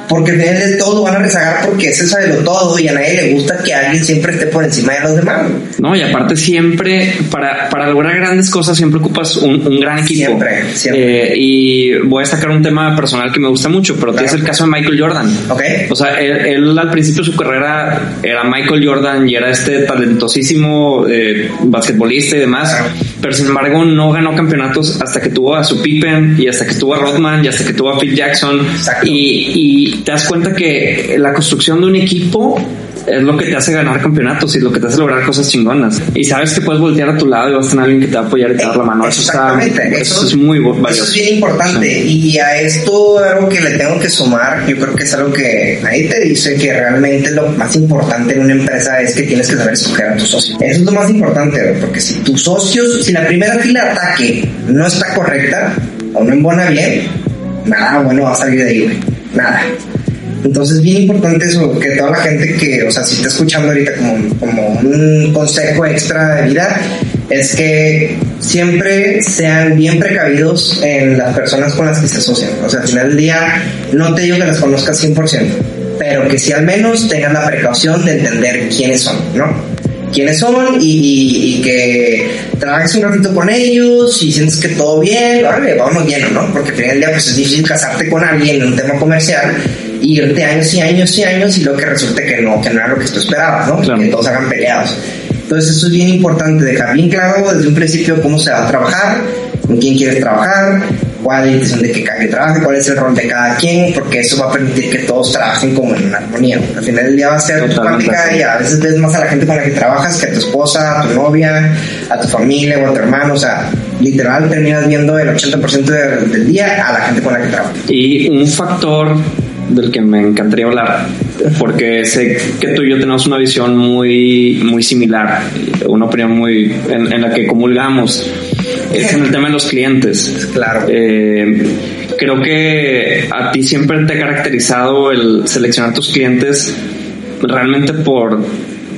porque de todo van a rezagar porque ese sabe lo todo y a nadie le gusta que alguien siempre esté por encima de los demás. No, y aparte siempre, para, para lograr grandes cosas, siempre ocupas un, un gran equipo. Siempre, siempre. Eh, y voy a destacar un tema personal que me gusta mucho, pero Claro. es el caso de Michael Jordan. ¿Ok? O sea, él, él al principio de su carrera era Michael Jordan y era este talentosísimo eh, basquetbolista y demás, Claro. pero sin embargo no ganó campeonatos hasta que tuvo a su Pippen y hasta que tuvo a Rodman y hasta que tuvo a Phil Jackson. Exacto. Y, y te das cuenta que la construcción de un equipo es lo que te hace ganar campeonatos y lo que te hace lograr cosas chingonas. Y sabes que puedes voltear a tu lado y vas a tener alguien que te va a apoyar y te va a dar la mano. Eso, está, Exactamente, eso, es muy Eso valioso. es bien importante. Y a esto algo que le tengo que sumar, yo creo que es algo que nadie te dice que realmente lo más importante en una empresa es que tienes que saber escoger a tus socios. Eso es lo más importante, porque si tus socios, si la primera fila de ataque no está correcta o no embona bien, nada bueno va a salir de ahí. Nada. Entonces, bien importante eso, que toda la gente que, o sea, si está escuchando ahorita como, como un consejo extra de vida, es que siempre sean bien precavidos en las personas con las que se asocian. O sea, al final del día, no te digo que las conozcas 100%, pero que si al menos tengan la precaución de entender quiénes son, ¿no? quiénes son y, que trabajes un ratito con ellos y sientes que todo bien, órale, vámonos lleno, ¿no? Porque al final del día pues es difícil casarte con alguien en un tema comercial y irte años y años y años y luego que resulte que no, que no era lo que tú esperabas, ¿no? Claro. Que todos hagan peleados. Entonces eso es bien importante, dejar bien claro desde un principio cómo se va a trabajar, con quién quieres trabajar, cuál es la intención de que cada quien trabaje, cuál es el rol de cada quien, porque eso va a permitir que todos trabajen como en armonía. Al final del día va a ser tu práctica y a veces ves más a la gente con la que trabajas que a tu esposa, a tu novia, a tu familia o a tu hermano, o sea, literal terminas viendo el 80% de- del día a la gente con la que trabajas. Y un factor del que me encantaría hablar, porque sé que tú y yo tenemos una visión muy, muy similar, una opinión muy en, en la que comulgamos, es en el tema de los clientes. Claro. Eh, creo que a ti siempre te ha caracterizado el seleccionar tus clientes realmente por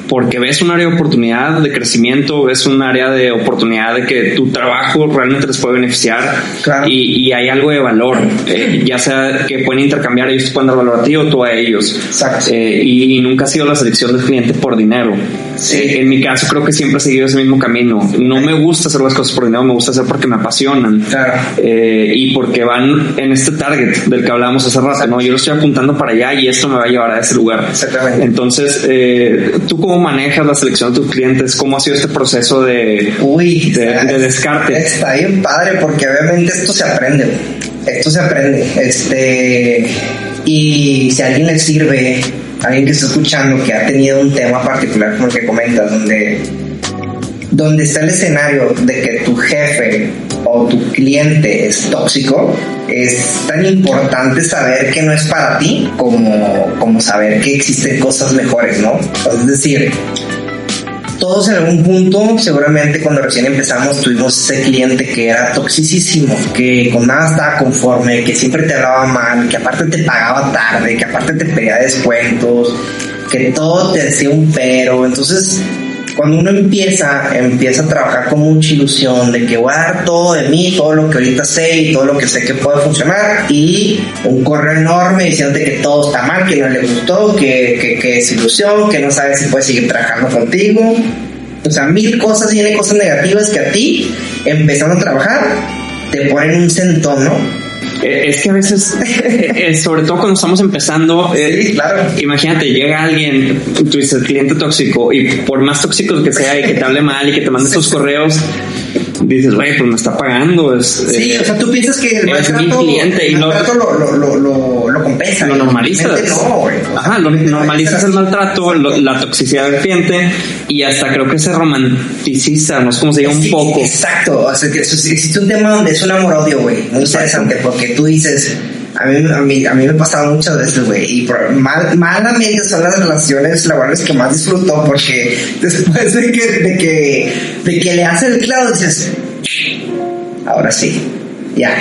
porque ves un área de oportunidad de crecimiento, ves un área de oportunidad de que tu trabajo realmente les puede beneficiar y, hay algo de valor, eh, ya sea que pueden intercambiar, ellos pueden dar valor a ti o tú a ellos. Eh, y, nunca ha sido la selección del cliente por dinero. Eh, en mi caso creo que siempre he seguido ese mismo camino. No me gusta hacer las cosas por dinero, me gusta hacer porque me apasionan y porque van en este target del que hablábamos hace rato. ¿no? Yo lo estoy apuntando para allá y esto me va a llevar a ese lugar. Exactamente. Entonces, tú como ¿Cómo manejas la selección de tus clientes? ¿Cómo ha sido este proceso de, Uy, de, descarte? Está bien padre porque obviamente esto se aprende. Esto se aprende. Este, y si a alguien le sirve, a alguien que está escuchando que ha tenido un tema particular como el que comentas, donde, donde está el escenario de que tu jefe o tu cliente es tóxico, es tan importante saber que no es para ti como, como saber que existen cosas mejores, ¿no? Es decir, todos en algún punto, seguramente cuando recién empezamos, tuvimos ese cliente que era toxicísimo, que con nada estaba conforme, que siempre te hablaba mal, que aparte te pagaba tarde, que aparte te pedía descuentos, que todo te decía un pero. Entonces, cuando uno empieza, empieza a trabajar con mucha ilusión de que voy a dar todo de mí, todo lo que ahorita sé y todo lo que sé que puede funcionar y un correo enorme diciendo que todo está mal, que no le gustó, que, que, es ilusión, que no sabe si puede seguir trabajando contigo. O sea, mil cosas, tiene cosas negativas que a ti, empezando a trabajar, te ponen un centón, ¿no? Eh, es que a veces, eh, sobre todo cuando estamos empezando, eh, claro. imagínate, llega alguien, tú dices cliente tóxico, y por más tóxico que sea y que te hable mal y que te mande sus correos, dices, güey, pues me está pagando. Es, sí, o sea, tú piensas que el es mi cliente y no, lo, lo, lo, lo, compensa. Lo normalizas. No, Ajá, lo normalizas el maltrato, la toxicidad del cliente y hasta creo que se romanticiza, no sé cómo se llama un poco. Exacto, o sea, que existe un tema donde es un amor-odio, güey, muy interesante, porque tú dices, a mí, a mí, a mí me ha pasado muchas veces, güey, y mal, malamente son las relaciones laborales que más disfruto porque después de que, de que, de que le hace el clavo dices, ahora sí, ya,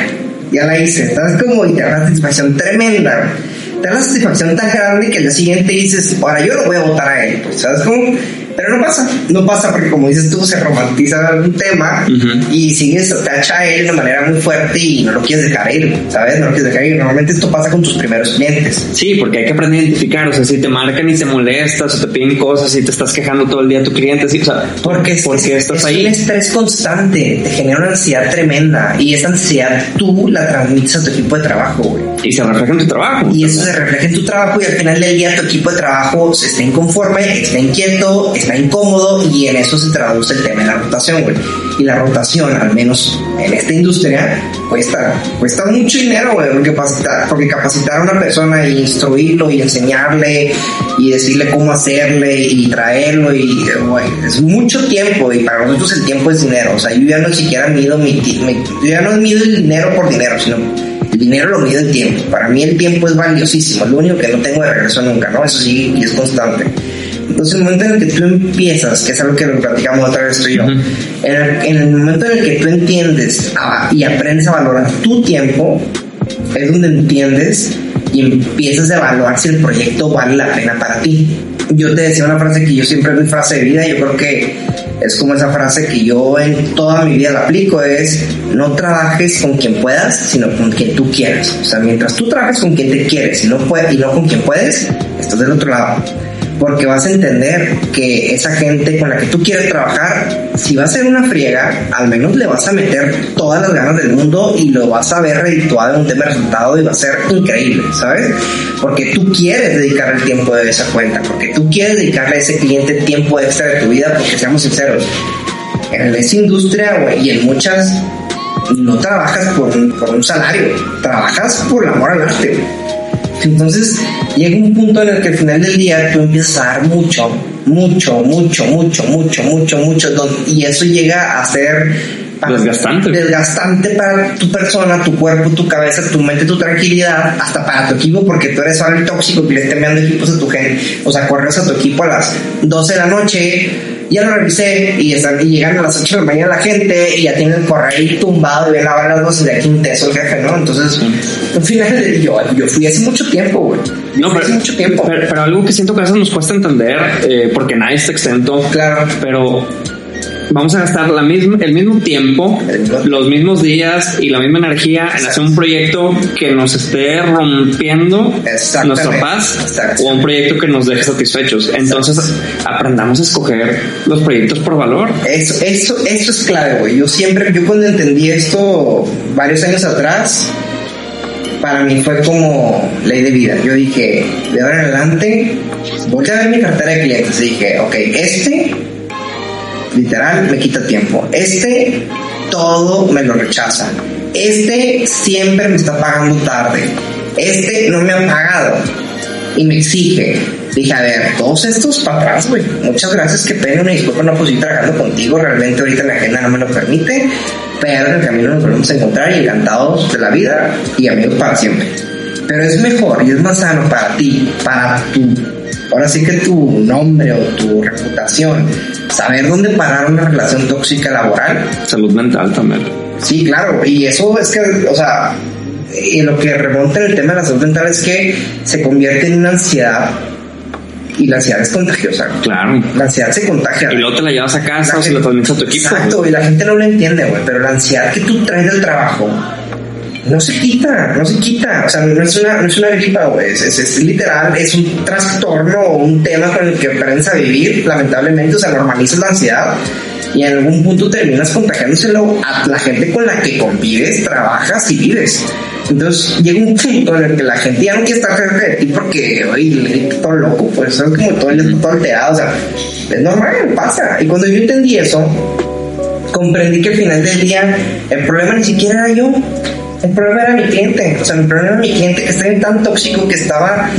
ya la hice, estás como y te da una satisfacción tremenda, te da una satisfacción tan grande que al siguiente dices, ahora yo no voy a votar a él, pues, ¿sabes cómo? Pero no pasa, no pasa porque como dices tú, se romantiza un tema y sigues, te acha a él de manera muy fuerte y no lo quieres dejar ir, ¿sabes? No lo quieres dejar ir. Normalmente esto pasa con tus primeros clientes. Sí, porque hay que aprender a identificar, o sea, si te marcan y te molestas o te piden cosas y te estás quejando todo el día a tu cliente, sí, o sea, porque, porque estás es ahí. un estrés constante, te genera una ansiedad tremenda y esa ansiedad tú la transmites a tu equipo de trabajo, güey. Y se refleja en tu trabajo. Y eso se refleja en tu trabajo y al final del día tu equipo de trabajo se está inconforme, está inquieto, está incómodo y en eso se traduce el tema de la rotación, güey. Y la rotación, al menos en esta industria, cuesta, cuesta mucho dinero, güey, porque capacitar, porque capacitar a una persona y instruirlo y enseñarle y decirle cómo hacerle y traerlo y, es mucho tiempo y para nosotros el tiempo es dinero. O sea, yo ya no siquiera mido mi, mi ya no mido el dinero por dinero, sino el dinero lo mide el tiempo. Para mí el tiempo es valiosísimo, lo único que no tengo de regreso nunca, ¿no? Eso sí, y es constante. Entonces, el momento en el que tú empiezas, que es algo que lo platicamos otra vez tú y yo, en, el, momento en el que tú entiendes y aprendes a valorar tu tiempo, es donde entiendes y empiezas a evaluar si el proyecto vale la pena para ti. Yo te decía una frase que yo siempre es mi frase de vida, yo creo que es como esa frase que yo en toda mi vida la aplico, es no trabajes con quien puedas, sino con quien tú quieras. O sea, mientras tú trabajes con quien te quieres y no, puede, y no con quien puedes, estás del otro lado porque vas a entender que esa gente con la que tú quieres trabajar, si va a ser una friega, al menos le vas a meter todas las ganas del mundo y lo vas a ver redituado en un tema resultado y va a ser increíble, ¿sabes? Porque tú quieres dedicar el tiempo de esa cuenta, porque tú quieres dedicarle a ese cliente tiempo extra de tu vida, porque seamos sinceros, en esa industria, y en muchas, no trabajas por un, por un salario, trabajas por el amor al arte, entonces llega un punto en el que al final del día tú empiezas a dar mucho, mucho, mucho, mucho, mucho, mucho, mucho, y eso llega a ser desgastante. Desgastante para tu persona, tu cuerpo, tu cabeza, tu mente, tu tranquilidad, hasta para tu equipo, porque tú eres ahora el tóxico que le está enviando equipos a tu gente, o sea, corres a tu equipo a las 12 de la noche Ya lo revisé y, están, y llegan a las 8 de la mañana la gente y ya tienen el correo ahí tumbado y ven a ver las voces de aquí un teso el jefe, ¿no? Entonces, al final, yo, yo fui hace mucho tiempo, güey. No, pero, hace mucho tiempo. Pero, pero, algo que siento que a veces nos cuesta entender, eh, porque nadie está exento. Claro. Pero vamos a gastar la misma, el mismo tiempo, los mismos días y la misma energía en hacer un proyecto que nos esté rompiendo nuestra paz o un proyecto que nos deje satisfechos. Entonces aprendamos a escoger los proyectos por valor. Eso, eso, eso es clave, güey. Yo siempre, yo cuando entendí esto varios años atrás, para mí fue como ley de vida. Yo dije, de ahora en adelante, voy a ver mi cartera de clientes. Y dije, ok, este literal me quita tiempo. Este todo me lo rechaza. Este siempre me está pagando tarde. Este no me ha pagado y me exige. Dije, a ver, todos estos para atrás, güey. Muchas gracias, que pena, me disculpa, no puedo seguir trabajando contigo. Realmente ahorita la agenda no me lo permite. Pero en el camino nos volvemos a encontrar y encantados de la vida y amigos para siempre. Pero es mejor y es más sano para ti, para tu, ahora sí que tu nombre o tu reputación, saber dónde parar una relación tóxica laboral. Salud mental también. Sí, claro, y eso es que, o sea, y lo que remonta en el tema de la salud mental es que se convierte en una ansiedad y la ansiedad es contagiosa. Claro. La ansiedad se contagia. Y luego te la llevas a casa o se la transmites a tu equipo. Exacto, y la gente no lo entiende, güey, pero la ansiedad que tú traes del trabajo no se quita, no se quita. O sea, no es una, no es una gripa, güey. Es, es, literal, es un trastorno o un tema con el que aprendes a vivir, lamentablemente. O sea, normalizas la ansiedad y en algún punto terminas contagiándoselo a la gente con la que convives, trabajas y vives. Entonces llega un punto en el que la gente ya no quiere estar cerca de ti porque, oye, todo loco, pues es como todo todo alterado, o sea, es normal, pasa. Y cuando yo entendí eso, comprendí que al final del día el problema ni siquiera era yo, el problema era mi cliente, o sea, el problema era mi cliente que estaba tan tóxico que estaba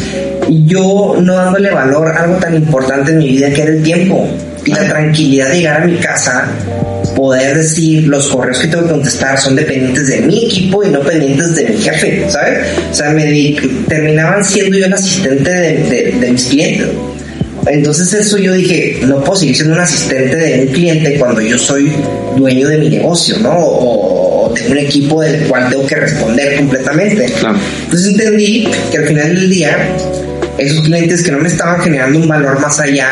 yo no dándole valor a algo tan importante en mi vida que era el tiempo y la tranquilidad de llegar a mi casa, poder decir los correos que tengo que contestar son dependientes de mi equipo y no pendientes de mi jefe, ¿sabes? O sea, me terminaban siendo yo el asistente de, de mis clientes. Entonces eso yo dije, no puedo seguir siendo un asistente de un cliente cuando yo soy dueño de mi negocio, ¿no? O, un equipo del cual tengo que responder completamente. Entonces entendí que al final del día, esos clientes que no me estaban generando un valor más allá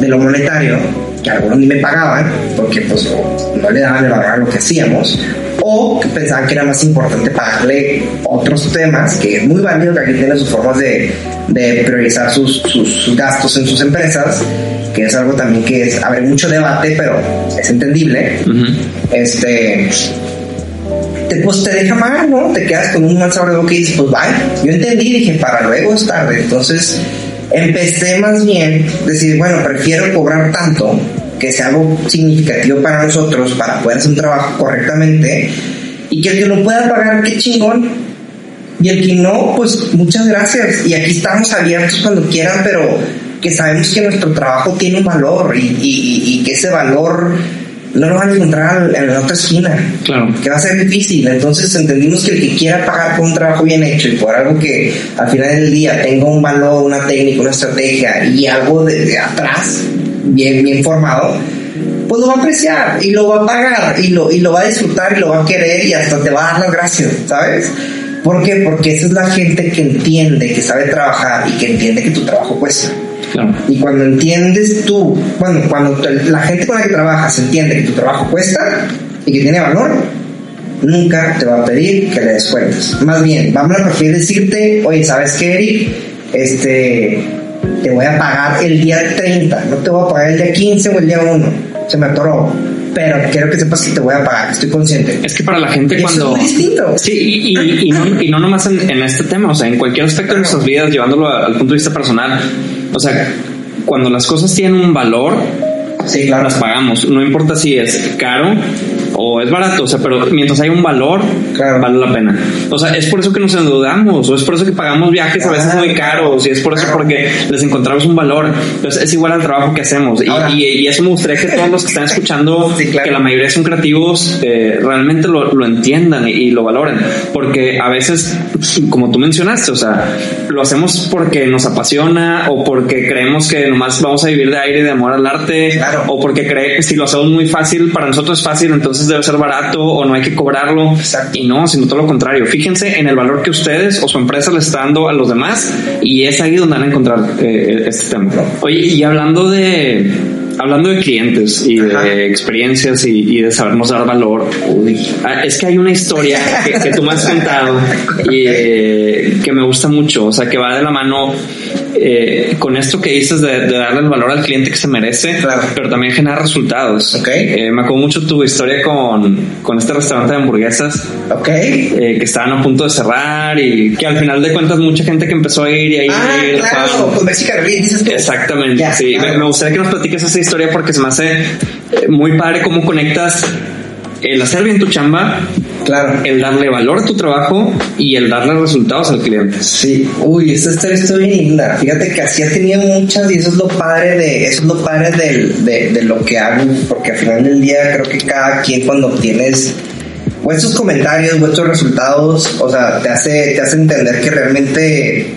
de lo monetario, que algunos ni me pagaban, porque pues no le daban el valor a lo que hacíamos, o que pensaban que era más importante pagarle otros temas, que es muy válido que aquí tiene sus formas de, de priorizar sus, sus, gastos en sus empresas, que es algo también que es, haber mucho debate, pero es entendible. Este te, pues te deja mal, ¿no? Te quedas con un mal sabor de boca y dices, pues bye. Yo entendí, dije, para luego es tarde. Entonces empecé más bien decir, bueno, prefiero cobrar tanto, que sea algo significativo para nosotros, para poder hacer un trabajo correctamente, y que el que lo pueda pagar, qué chingón. Y el que no, pues muchas gracias. Y aquí estamos abiertos cuando quieran, pero que sabemos que nuestro trabajo tiene un valor y, y, y que ese valor no lo van a encontrar en la otra esquina. Claro. Que va a ser difícil. Entonces entendimos que el que quiera pagar por un trabajo bien hecho y por algo que al final del día tenga un valor, una técnica, una estrategia y algo de, atrás, bien, bien formado, pues lo va a apreciar y lo va a pagar y lo, y lo va a disfrutar y lo va a querer y hasta te va a dar las gracias, ¿sabes? ¿Por qué? Porque esa es la gente que entiende, que sabe trabajar y que entiende que tu trabajo cuesta. Y cuando entiendes tú, bueno, cuando la gente con la que trabajas entiende que tu trabajo cuesta y que tiene valor, nunca te va a pedir que le des cuentas. Más bien, vamos a preferir decirte, oye, ¿sabes qué, Eric? Este, te voy a pagar el día 30, no te voy a pagar el día 15 o el día 1. Se me atoró pero quiero que sepas que te voy a pagar, estoy consciente. Es que para la gente cuando... es distinto. Sí, y, no, y no nomás en, en, este tema, o sea, en cualquier aspecto de nuestras vidas, llevándolo al punto de vista personal, o sea, cuando las cosas tienen un valor, sí, claro. las pagamos. No importa si es caro o, es barato, o sea, pero mientras hay un valor, Claro. vale la pena. O sea, es por eso que nos endeudamos, o es por eso que pagamos viajes a veces muy caros, y es por eso porque les encontramos un valor. Entonces, es igual al trabajo que hacemos. Y, y- y eso me gustaría que todos los que están escuchando, Sí, claro. que la mayoría son creativos, eh, realmente lo, lo entiendan y, y lo valoren. Porque a veces, como tú mencionaste, o sea, lo hacemos porque nos apasiona o porque creemos que nomás vamos a vivir de aire y de amor al arte Claro. o porque cree si lo hacemos muy fácil, para nosotros es fácil, entonces debe ser barato o no hay que cobrarlo. Exacto. Y no, sino todo lo contrario. Fíjense en el valor que ustedes o su empresa le está dando a los demás y es ahí donde van a encontrar eh, este tema. Oye, y hablando de hablando de clientes y Ajá. de experiencias y, y de sabernos dar valor, uy, ah, es que hay una historia que, que tú me has contado y eh, que me gusta mucho, o sea, que va de la mano eh, con esto que dices de, de darle el valor al cliente que se merece, Claro. pero también generar resultados. Ok. Eh, me acuerdo mucho tu historia con, con este restaurante de hamburguesas Ok. eh, que estaban a punto de cerrar y que al final de cuentas mucha gente que empezó a ir y a ir, Ah, ir, claro, con dices tú. Exactamente, Ya, sí. claro. Me, me gustaría que nos platiques esa historia porque se me hace eh, muy padre cómo conectas el hacer bien tu chamba, Claro. el darle valor a tu trabajo y el darle resultados al cliente. Sí, uy, esta historia estuvo bien linda. Fíjate que así ha tenido muchas y eso es lo padre de, eso es lo padre del- de, de lo que hago, porque al final del día creo que cada quien cuando obtienes vuestros comentarios, vuestros resultados, o sea, te hace, te hace entender que realmente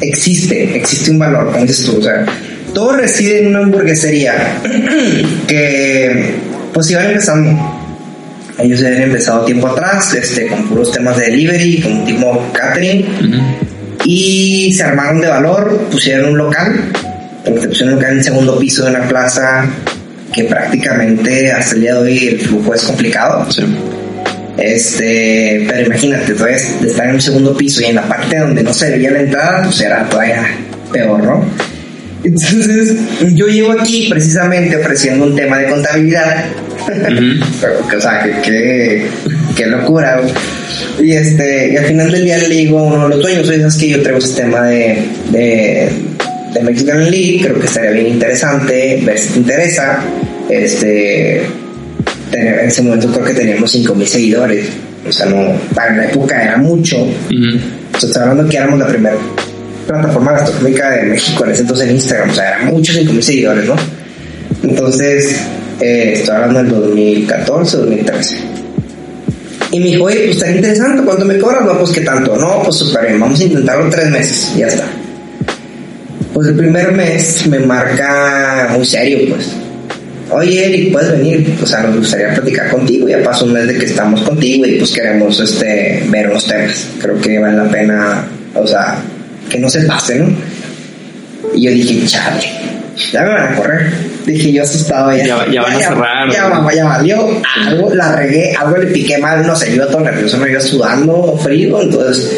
existe, existe un valor, como dices tú, o sea, todo reside en una hamburguesería que pues iban empezando. Ellos ya habían empezado tiempo atrás, este, con puros temas de delivery, con tipo catering, y se armaron de valor, pusieron un local, porque pusieron un local en el segundo piso de una plaza que prácticamente hasta el día de hoy el flujo es complicado. Sí. Este, pero imagínate, todavía estar en un segundo piso y en la parte donde no se veía la entrada, pues era todavía peor, ¿no? Entonces, yo llego aquí precisamente ofreciendo un tema de contabilidad. Pero, o sea, que, que, que locura. Y este, y al final del día le digo a uno de los dueños, oye, sabes que yo traigo este tema de, de, de Mexican League, creo que estaría bien interesante, ver si te interesa. Este, tener- en ese momento creo que teníamos 5000 seguidores. O sea, no, para la época era mucho. O sea, estoy hablando que éramos la primera plataforma gastronómica de México en ese entonces en Instagram. O sea, eran muchos 5000 seguidores, ¿no? Entonces, eh, estoy hablando del 2014, 2013. Y me dijo, oye, pues está interesante, ¿cuánto me cobras? No, pues qué tanto. No, pues súper bien, vamos a intentarlo tres meses, ya está. Pues el primer mes me marca muy serio, pues. Oye, Eric, puedes venir, o sea, nos gustaría platicar contigo. Ya pasó un mes de que estamos contigo y pues queremos este, ver unos temas. Creo que vale la pena, o sea, que no se pase, ¿no? Y yo dije, chale, ya me van a correr. Dije yo asustado ya. Ya- ya van a cerrar, Ya, va- ya valió. Algo la regué, algo le piqué mal, no sé, yo todo nervioso, me iba sudando, frío, entonces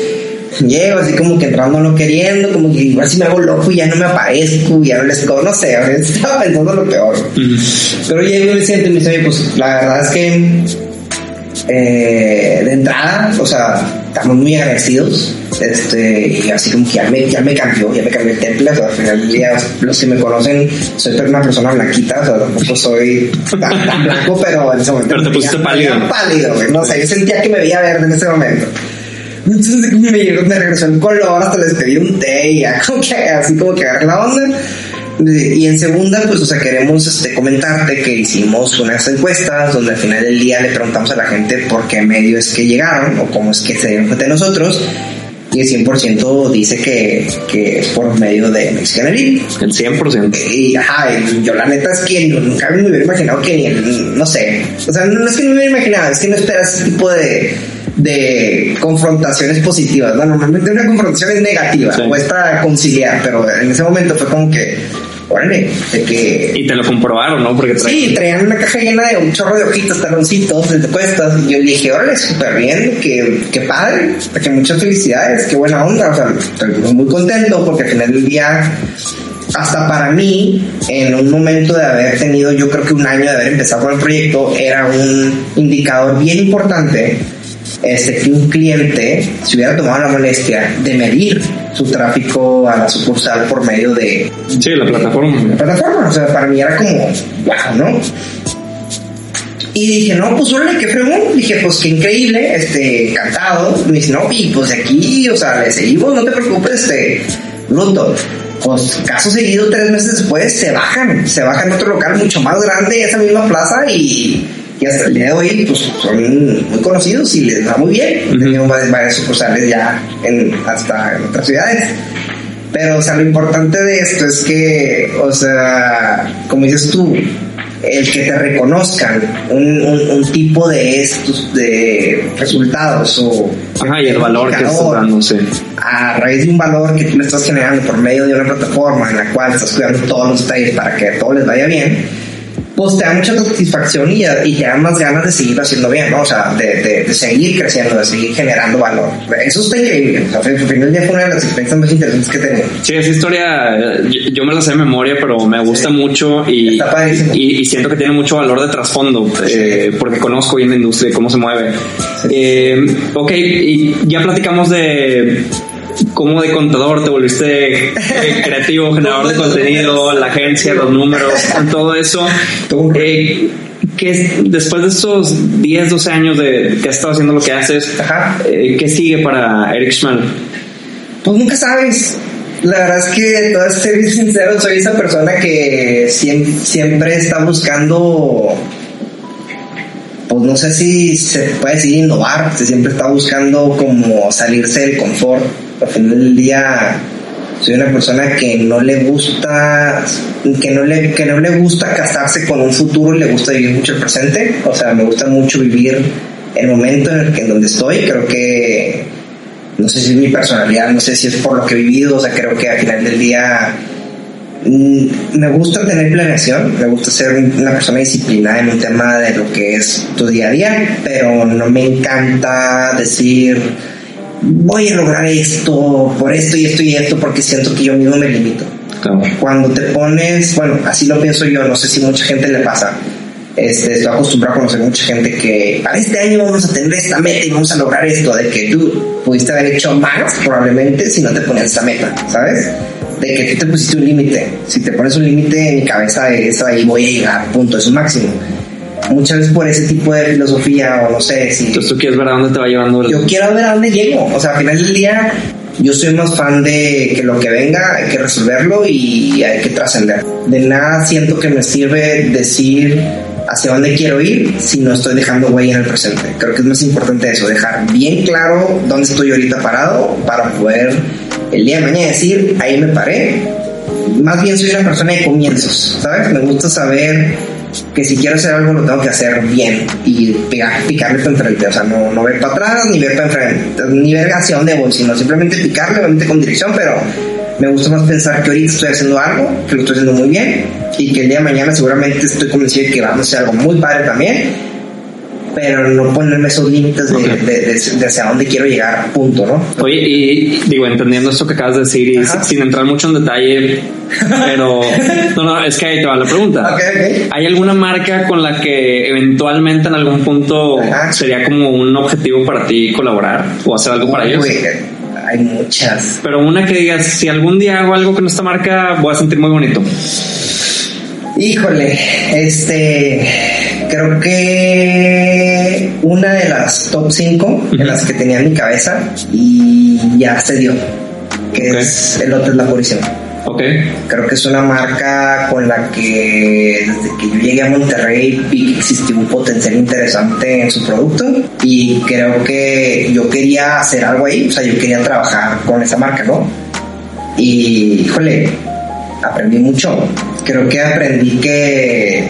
llego así como que entrando no queriendo, como que igual si me hago loco y ya no me aparezco, ya no les co- no sé, estaba pensando lo peor. Pero llego y me siento y me dice, oye, pues la verdad es que eh, de entrada, o sea, estamos muy agradecidos. Este, y así como que ya me, ya me cambió, ya me cambió el temple. O sea, al final del día, los que me conocen, soy una persona blanquita, o sea, tampoco soy tan, tan blanco, pero en ese momento. Pero te pusiste pálido. pálido, güey. No sé, yo sentía que me veía verde en ese momento. Entonces me, me regresó el color, hasta les pedí un té y ya como que, así como que agarré la onda. Y en segunda, pues, o sea, queremos este, comentarte que hicimos unas encuestas donde al final del día le preguntamos a la gente por qué medio es que llegaron o cómo es que se dieron cuenta de nosotros. Y el 100% dice que, que es por medio de Mexican Elite. El 100%. Y, ajá, y yo la neta es que nunca me hubiera imaginado que no sé, o sea, no es que no me hubiera imaginado, es que no esperas ese tipo de, de confrontaciones positivas, ¿no? Normalmente una confrontación es negativa, Sí. para conciliar, pero en ese momento fue como que, órale, de que... Y te lo comprobaron, ¿no? Porque trae- Sí, traían una caja llena de un chorro de hojitas, taloncitos, de cuestas. Y yo le dije, órale, súper bien, que, que padre, que muchas felicidades, qué buena onda. O sea, estoy muy contento porque al final del día, hasta para mí, en un momento de haber tenido, yo creo que un año de haber empezado con el proyecto, era un indicador bien importante este, que un cliente se hubiera tomado la molestia de medir su tráfico a la sucursal por medio de, Sí, la plataforma. la plataforma. O sea, para mí era como, wow, ¿no? Y dije, no, pues órale, qué fregón. Dije, pues qué increíble, este, encantado. Me dice, no, y pues aquí, o sea, le seguimos, no te preocupes, este, bruto. Pues caso seguido, tres meses después, se bajan, se bajan a otro local mucho más grande, esa misma plaza, y, y hasta el día de hoy, pues son muy conocidos y les va muy bien. Tenemos varias, varias sucursales ya en, hasta en otras ciudades. Pero, o sea, lo importante de esto es que, o sea, como dices tú, el que te reconozcan un, un, un tipo de estos de resultados o Ajá, y el valor que estás dando, sí. a raíz de un valor que tú le estás generando por medio de una plataforma en la cual estás cuidando todos los detalles para que todo les vaya bien, pues te da mucha satisfacción y, y te da más ganas de seguir haciendo bien, ¿no? O sea, de, de, de seguir creciendo, de seguir generando valor. Eso está increíble. O sea, al final día fue una de las experiencias más interesantes que tenido. Sí, esa historia eh, yo, yo me la sé de memoria, pero me gusta mucho y, siento que tiene mucho valor de trasfondo, eh, porque conozco bien la industria y cómo se mueve. Eh, ok, y ya platicamos de cómo de contador te volviste eh, creativo, generador de contenido, la agencia, los números, todo eso. Eh, que es- después de estos 10, 12 años de que has estado haciendo lo que haces, eh, ¿qué sigue para Eric Schmal? Pues nunca sabes. La verdad es que, todo ser bien sincero, soy esa persona que siem- siempre está buscando, pues no sé si se puede decir innovar, siempre está buscando como salirse del confort. Al final del día, soy una persona que no le gusta, que no le, que no le gusta casarse con un futuro, le gusta vivir mucho el presente. O sea, me gusta mucho vivir el momento en el que en donde estoy. Creo que no sé si es mi personalidad, no sé si es por lo que he vivido, o sea, creo que al final del día mm, me gusta tener planeación, me gusta ser un- una persona disciplinada en un tema de lo que es tu día a día, pero no me encanta decir voy a lograr esto, por esto y esto y esto, porque siento que yo mismo me limito Claro. cuando te pones, bueno, así lo pienso yo, no sé si mucha gente le pasa. Este, estoy acostumbrado a conocer mucha gente que para este año vamos a tener esta meta y vamos a lograr esto, de que tú pudiste haber hecho más probablemente si no te ponías esta meta, ¿sabes? De que tú te pusiste un límite. Si te pones un límite en mi cabeza es ahí voy a llegar, punto, es un máximo. Muchas veces por ese tipo de filosofía o no sé si Entonces tú quieres ver a dónde te va llevando el... yo quiero ver a dónde llego. O sea, al final del día, yo soy más fan de que lo que venga hay que resolverlo y hay que trascender. De nada siento que me sirve decir hacia dónde quiero ir si no estoy dejando huella en el presente. Creo que es más importante eso, dejar bien claro dónde estoy ahorita parado para poder el día de mañana decir, ahí me paré. Más bien soy una persona de comienzos, ¿sabes? Me gusta saber que si quiero hacer algo lo tengo que hacer bien y pegar, picarle para enfrente, o sea, no, no ver para atrás ni ver para enfrente, ni ver hacia dónde voy, sino simplemente picarle, obviamente con dirección, pero me gusta más pensar que ahorita estoy haciendo algo, que lo estoy haciendo muy bien y que el día de mañana seguramente estoy convencido de que vamos a hacer algo muy padre también, pero no ponerme esos límites de, de- de- de hacia dónde quiero llegar, punto, ¿no? Oye, y digo, entendiendo esto que acabas de decir y Ajá. sin entrar mucho en detalle, pero no, no, es que ahí te va la pregunta. Ok, ok. ¿Hay alguna marca con la que eventualmente en algún punto Ajá. sería como un objetivo para ti colaborar o hacer algo para ellos? Hay muchas. Pero una que digas, si algún día hago algo con esta marca, voy a sentir muy bonito. Híjole, este, creo que una de las top 5 de las que tenía en mi cabeza y ya se dio, que es el Hotel La Purición. Ok. Creo que es una marca con la que desde que yo llegué a Monterrey vi que existía un potencial interesante en su producto y creo que yo quería hacer algo ahí, o sea, yo quería trabajar con esa marca, ¿no? Y, híjole, aprendí mucho. Creo que aprendí que,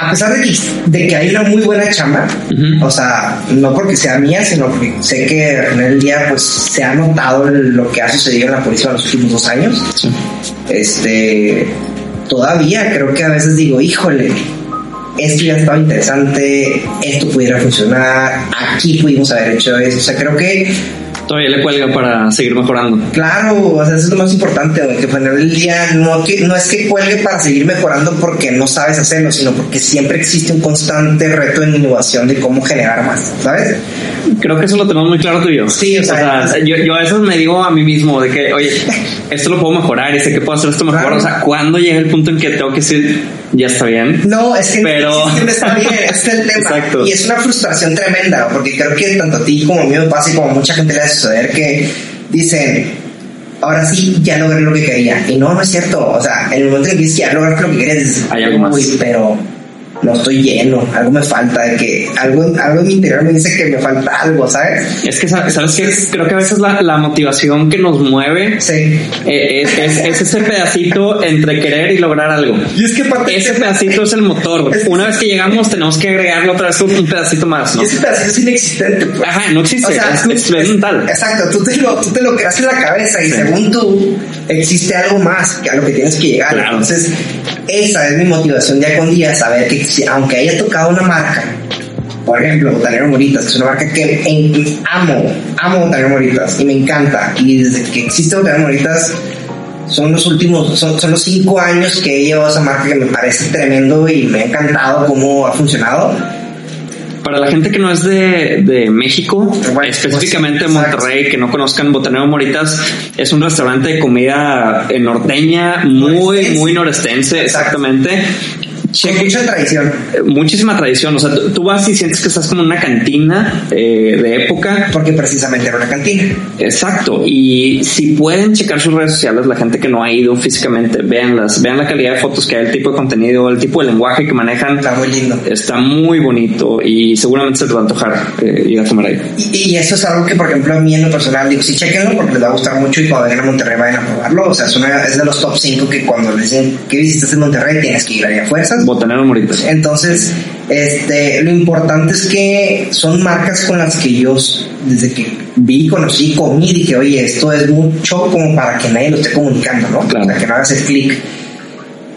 a pesar de que, de que hay una muy buena chamba, Ujú. o sea, no porque sea mía, sino porque sé que final del día, pues, se ha notado lo que ha sucedido en la policía en los últimos dos años Sí. este todavía creo que a veces digo híjole esto ya estaba interesante esto pudiera funcionar aquí pudimos haber hecho eso o sea creo que Todavía le cuelga para seguir mejorando. claro o sea eso es lo más importante güey, que al final del día no, que, no es que cuelgue para seguir mejorando porque no sabes hacerlo sino porque siempre existe un constante reto en innovación de cómo generar más ¿sabes? Creo que eso lo tenemos muy claro tú y yo. Sí, o sea, yo, yo a veces me digo a mí mismo de que, oye, esto lo puedo mejorar y sé que puedo hacer esto mejor. O sea, ¿cuándo llega el punto en que tengo que decir, ya está bien? No, es que Pero- que no está bien, es el tema. Exacto. Y es una frustración tremenda, porque creo que tanto a ti como a mí me pasa y como a mucha gente le va a suceder que dicen, ahora sí, ya logré lo que quería. Y no, no es cierto. O sea, en el momento en que dices, ya lograste lo que querías, Hay algo más. "Uy, pero no estoy lleno, algo me falta, de que algo, algo en mi interior me dice que me falta algo, ¿sabes? Es que, sa- ¿sabes qué? Creo que a veces la, la motivación que nos mueve Sí. eh, es, es- es ese pedacito entre querer y lograr algo. Y es que aparte Ese pedacito es el motor. Es que- Una vez que llegamos, tenemos que agregarle otra vez un pedacito más, ¿no? Y ese pedacito es inexistente. pues. Ajá, no existe. O sea, es, tú- es- es mental. Exacto, tú te, lo, tú te lo creas en la cabeza y Sí. según tú existe algo más que a lo que tienes que llegar. Claro. Entonces, esa es mi motivación día con día, saber que si- aunque haya tocado una marca, por ejemplo, Botanero Moritas, que es una marca que en- amo, amo Botanero Moritas y me encanta. Y desde que existe Botanero Moritas, son los últimos, son, son los cinco años que he llevado esa marca que me parece tremendo y me ha encantado cómo ha funcionado. Para la gente que no es de, de México, específicamente de exacto. Monterrey, que no conozcan Botanero Moritas, es un restaurante de comida eh, norteña, muy, Norestense. muy norestense, exactamente. Cheque, mucha tradición. eh, muchísima tradición. O sea, tú, tú vas y sientes que estás como en una cantina eh, de época. porque precisamente era una cantina. Exacto. Y si pueden checar sus redes sociales, la gente que no ha ido físicamente, véanlas, vean la calidad de fotos que hay, el tipo de contenido, el tipo de lenguaje que manejan. Está muy lindo. Está muy bonito y seguramente se te va a antojar eh, ir a comer ahí. Y, y eso es algo que, por ejemplo, a mí en lo personal digo, sí, chequenlo porque les va a gustar mucho y cuando vengan a Monterrey vayan a probarlo. O sea, es, una, es de los top 5 que cuando les dicen que visitas en Monterrey tienes que ir ahí a fuerzas. Botanero Moritas. Entonces, este, lo importante es que son marcas con las que yo, desde que vi, conocí, comí, dije, oye, esto es mucho como para que nadie lo esté comunicando, ¿no? Claro. Sea, que no hagas el clic.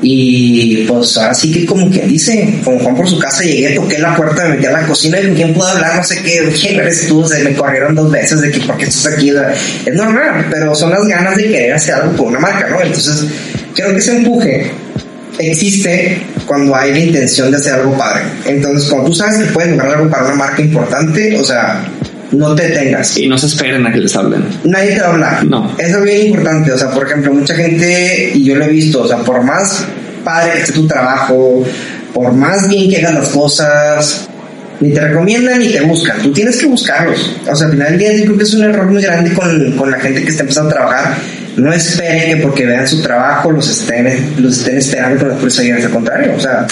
Y pues ahora sí que como quien dice, como Juan por su casa llegué, toqué la puerta, me metí a la cocina y con quién puedo hablar, no sé qué, quién eres tú, o sea, me corrieron dos veces de que por qué estás aquí, O sea, es normal, pero son las ganas de querer hacer algo por una marca, ¿no? Entonces, creo que ese empuje existe cuando hay la intención de hacer algo padre. Entonces, cuando tú sabes que puedes lograr algo para una marca importante, o sea, no te detengas. Y no se esperen a que les hablen. Nadie te va a hablar. No. Eso es bien importante. O sea, por ejemplo, mucha gente, y yo lo he visto, o sea, por más padre que esté tu trabajo, por más bien que hagas las cosas, ni te recomiendan ni te buscan. Tú tienes que buscarlos. O sea, al final del día yo creo que es un error muy grande con, con la gente que está empezando a trabajar. No esperen que porque vean su trabajo los estén, los estén esperando con las puertas abiertas. Al contrario, o sea,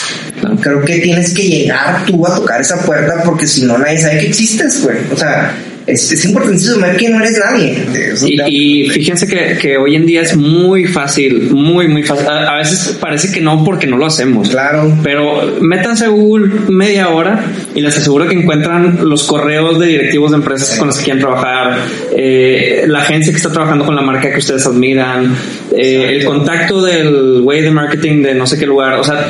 creo que tienes que llegar tú a tocar esa puerta porque si no nadie sabe que existes, güey. O sea, es, es importantísimo ver que no eres nadie. Y, y fíjense que, que hoy en día es muy fácil, muy, muy fácil. A, a veces parece que no porque no lo hacemos. Claro. Pero métanse a Google media hora y les aseguro que encuentran los correos de directivos de empresas con las que quieren trabajar, eh, la agencia que está trabajando con la marca que ustedes admiran, eh, el contacto del güey de marketing de no sé qué lugar. O sea,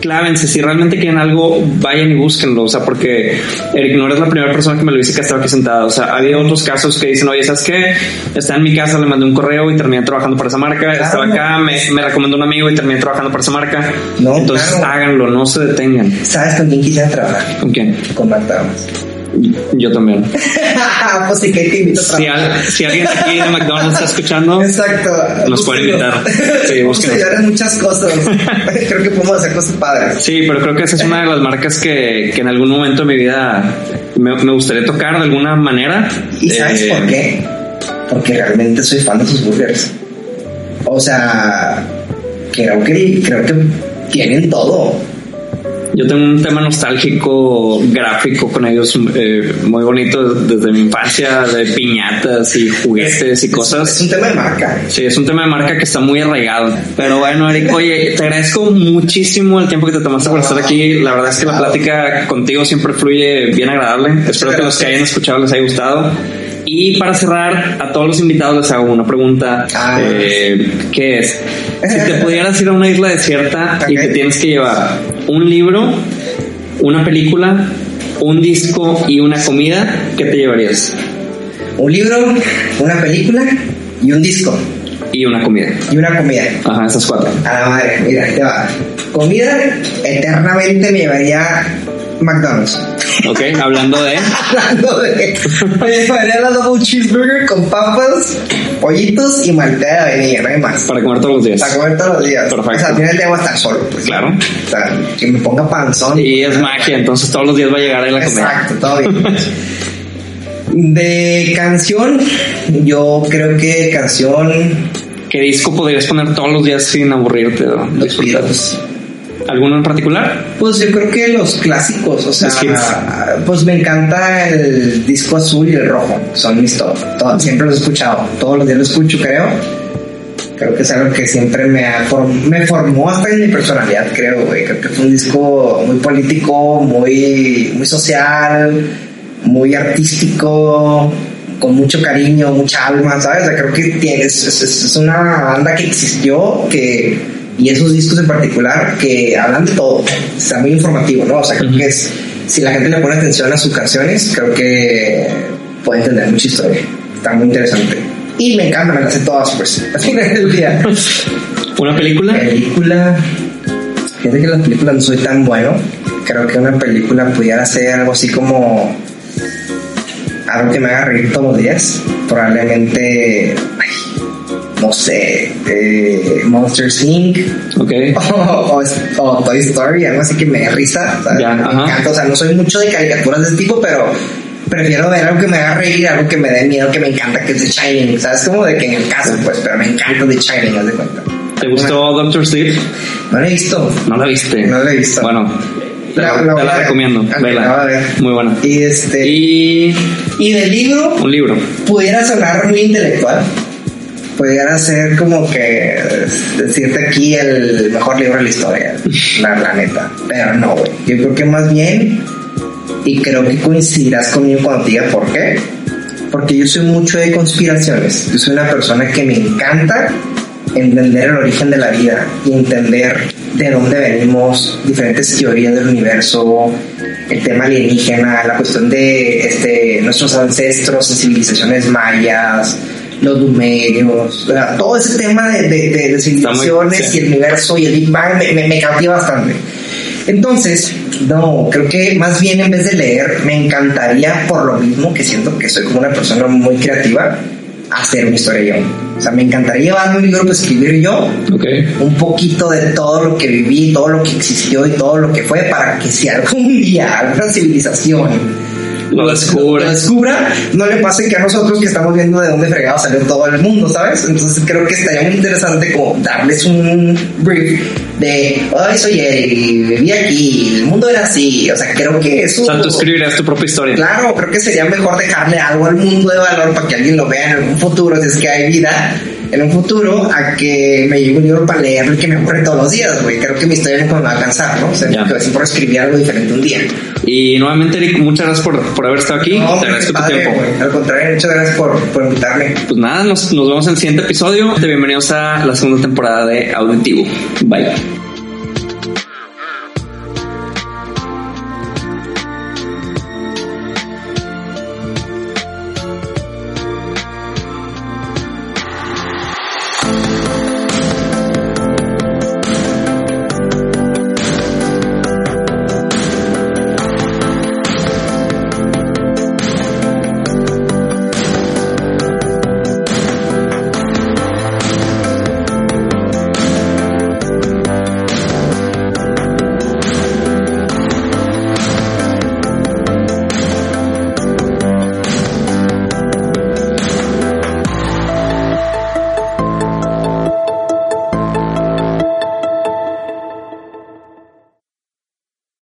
clávense. Si realmente quieren algo, vayan y búsquenlo. O sea, porque Eric no eres la primera persona que me lo dice que estaba aquí sentado. O sea, había otros casos que dicen, oye, ¿sabes qué? Está en mi casa, le mandé un correo y terminé trabajando para esa marca. Estaba acá, me, me recomendó un amigo y terminé trabajando para esa marca. No, Entonces claro. háganlo, no se detengan. ¿Sabes con quién quisiera trabajar? ¿Con quién? Con McDonald's. Yo también. pues sí, que te invito Si, al- si alguien aquí de McDonald's está escuchando, Exacto. Nos Búsquenlo. invitar. Sí, muchas cosas. Creo que podemos hacer cosas padres. sí, pero creo que esa es una de las marcas que, que en algún momento de mi vida me, me gustaría tocar de alguna manera. ¿Y sabes Eh, por qué? Porque realmente soy fan de sus burgers. O sea, creo que, creo que tienen todo. Yo tengo un tema nostálgico, gráfico con ellos eh, muy bonito desde mi infancia, de piñatas y juguetes y Es cosas. un tema de marca. Sí, es un tema de marca que está muy arraigado. Pero bueno, Eric, oye, te agradezco muchísimo el tiempo que te tomaste por estar aquí. La verdad es que la plática contigo siempre fluye bien agradable. Espero que los que hayan escuchado les haya gustado. Y para cerrar, a todos los invitados les hago una pregunta. Ah. eh, ¿Qué es? Si te pudieras ir a una isla desierta y te tienes que llevar un libro, una película, un disco y una comida, ¿qué te llevarías? Un libro, una película y un disco. Y una comida. Y una comida. Ajá, esas cuatro. A la madre, mira, te va. Comida, eternamente me llevaría McDonald's. Ok, hablando de. hablando de. Me llevaría la double cheeseburger con papas, pollitos y malteada de vainilla, no hay más. Para comer todos los días. Para comer todos los días. Perfecto. O sea, al final a estar solo, pues. Claro. O sea, que me ponga panzón. Y es magia, entonces todos los días va a llegar ahí la comida. Exacto, todo bien. De canción, yo creo que canción ¿Qué disco podrías poner todos los días sin aburrirte? o Los? ¿Alguno en particular? Pues yo creo que los clásicos, o sea, pues me encanta el disco azul y el rojo, son mis top. Todo- siempre los he escuchado, todos los días lo escucho, creo. Creo que es algo que siempre me, ha form- me formó hasta en mi personalidad, creo, güey. Creo que fue un disco muy político, muy, muy social, muy artístico, con mucho cariño, mucha alma, ¿sabes? O sea, creo que tiene, es, es- es una banda que existió, que, y esos discos en particular, que hablan de todo, está muy informativo, ¿no? O sea, creo que es, si la gente le pone atención a sus canciones, creo que puede entender mucha historia, está muy interesante. Y me encanta, me las sé todas, pues, del día. ¿Una película? Película. Fíjate que las películas no soy tan bueno. Creo que una película pudiera ser algo así como. Algo que me haga reír todos los días. Probablemente. ay, no sé. eh, Monsters Inc. Ok. O, o- o Toy Story, algo así que me risa. ¿sabes? Ya, me ajá. encanta. O sea, no soy mucho de caricaturas de ese tipo, pero prefiero ver algo que me haga reír, algo que me dé miedo, que me encanta, que es The Shining. ¿Sabes? Como de que en el caso, pues, pero me encanta The Shining, haz de cuenta. ¿Te gustó Doctor Sleep? No lo he visto. No la viste. No la he visto. Bueno, te la, La- la te la recomiendo. La Vela. Muy buena. Y este. Y, Y del libro, un libro. pudiera sonar muy intelectual. Pudiera ser como que decirte aquí el mejor libro de la historia, la, la neta. Pero no, güey. Yo creo que más bien, y creo que coincidirás conmigo cuando te diga por qué. Porque yo soy mucho de conspiraciones. Yo soy una persona que me encanta entender el origen de la vida y entender de dónde venimos, diferentes teorías del universo, el tema alienígena, la cuestión de este, nuestros ancestros civilizaciones mayas, los numerios, ¿verdad? todo ese tema de, de- de- de civilizaciones sí. y el universo y el Big Bang me, me, me cautiva bastante. Entonces, no, creo que más bien en vez de leer, me encantaría, por lo mismo que siento que soy como una persona muy creativa, hacer una historia yo. O sea, me encantaría llevarme un libro para escribir yo, Ok. un poquito de todo lo que viví, todo lo que existió y todo lo que fue, para que si algún día alguna civilización Lo descubre. lo descubra, no le pase que a nosotros que estamos viendo de dónde fregado salió todo el mundo, ¿sabes? Entonces creo que estaría muy interesante como darles un brief de, ay, soy él, y viví aquí, el mundo era así, o sea, creo que eso... O sea, tú escribirás tu propia historia. Claro, creo que sería mejor dejarle algo al mundo de valor para que alguien lo vea en un futuro, si es que hay vida en un futuro, a que me llegue un libro para leerlo y que me ocurre todos los días, güey. Creo que mi historia nunca me va a alcanzar, ¿no? O sea, que siempre escribir algo diferente un día. Y nuevamente, Eric, muchas gracias por, por haber estado aquí. No, Te agradezco tu tiempo. güey. Al contrario, muchas gracias por, por invitarme. Pues nada, nos, nos vemos en el siguiente episodio. Bienvenidos a la segunda temporada de Auditivo. Bye.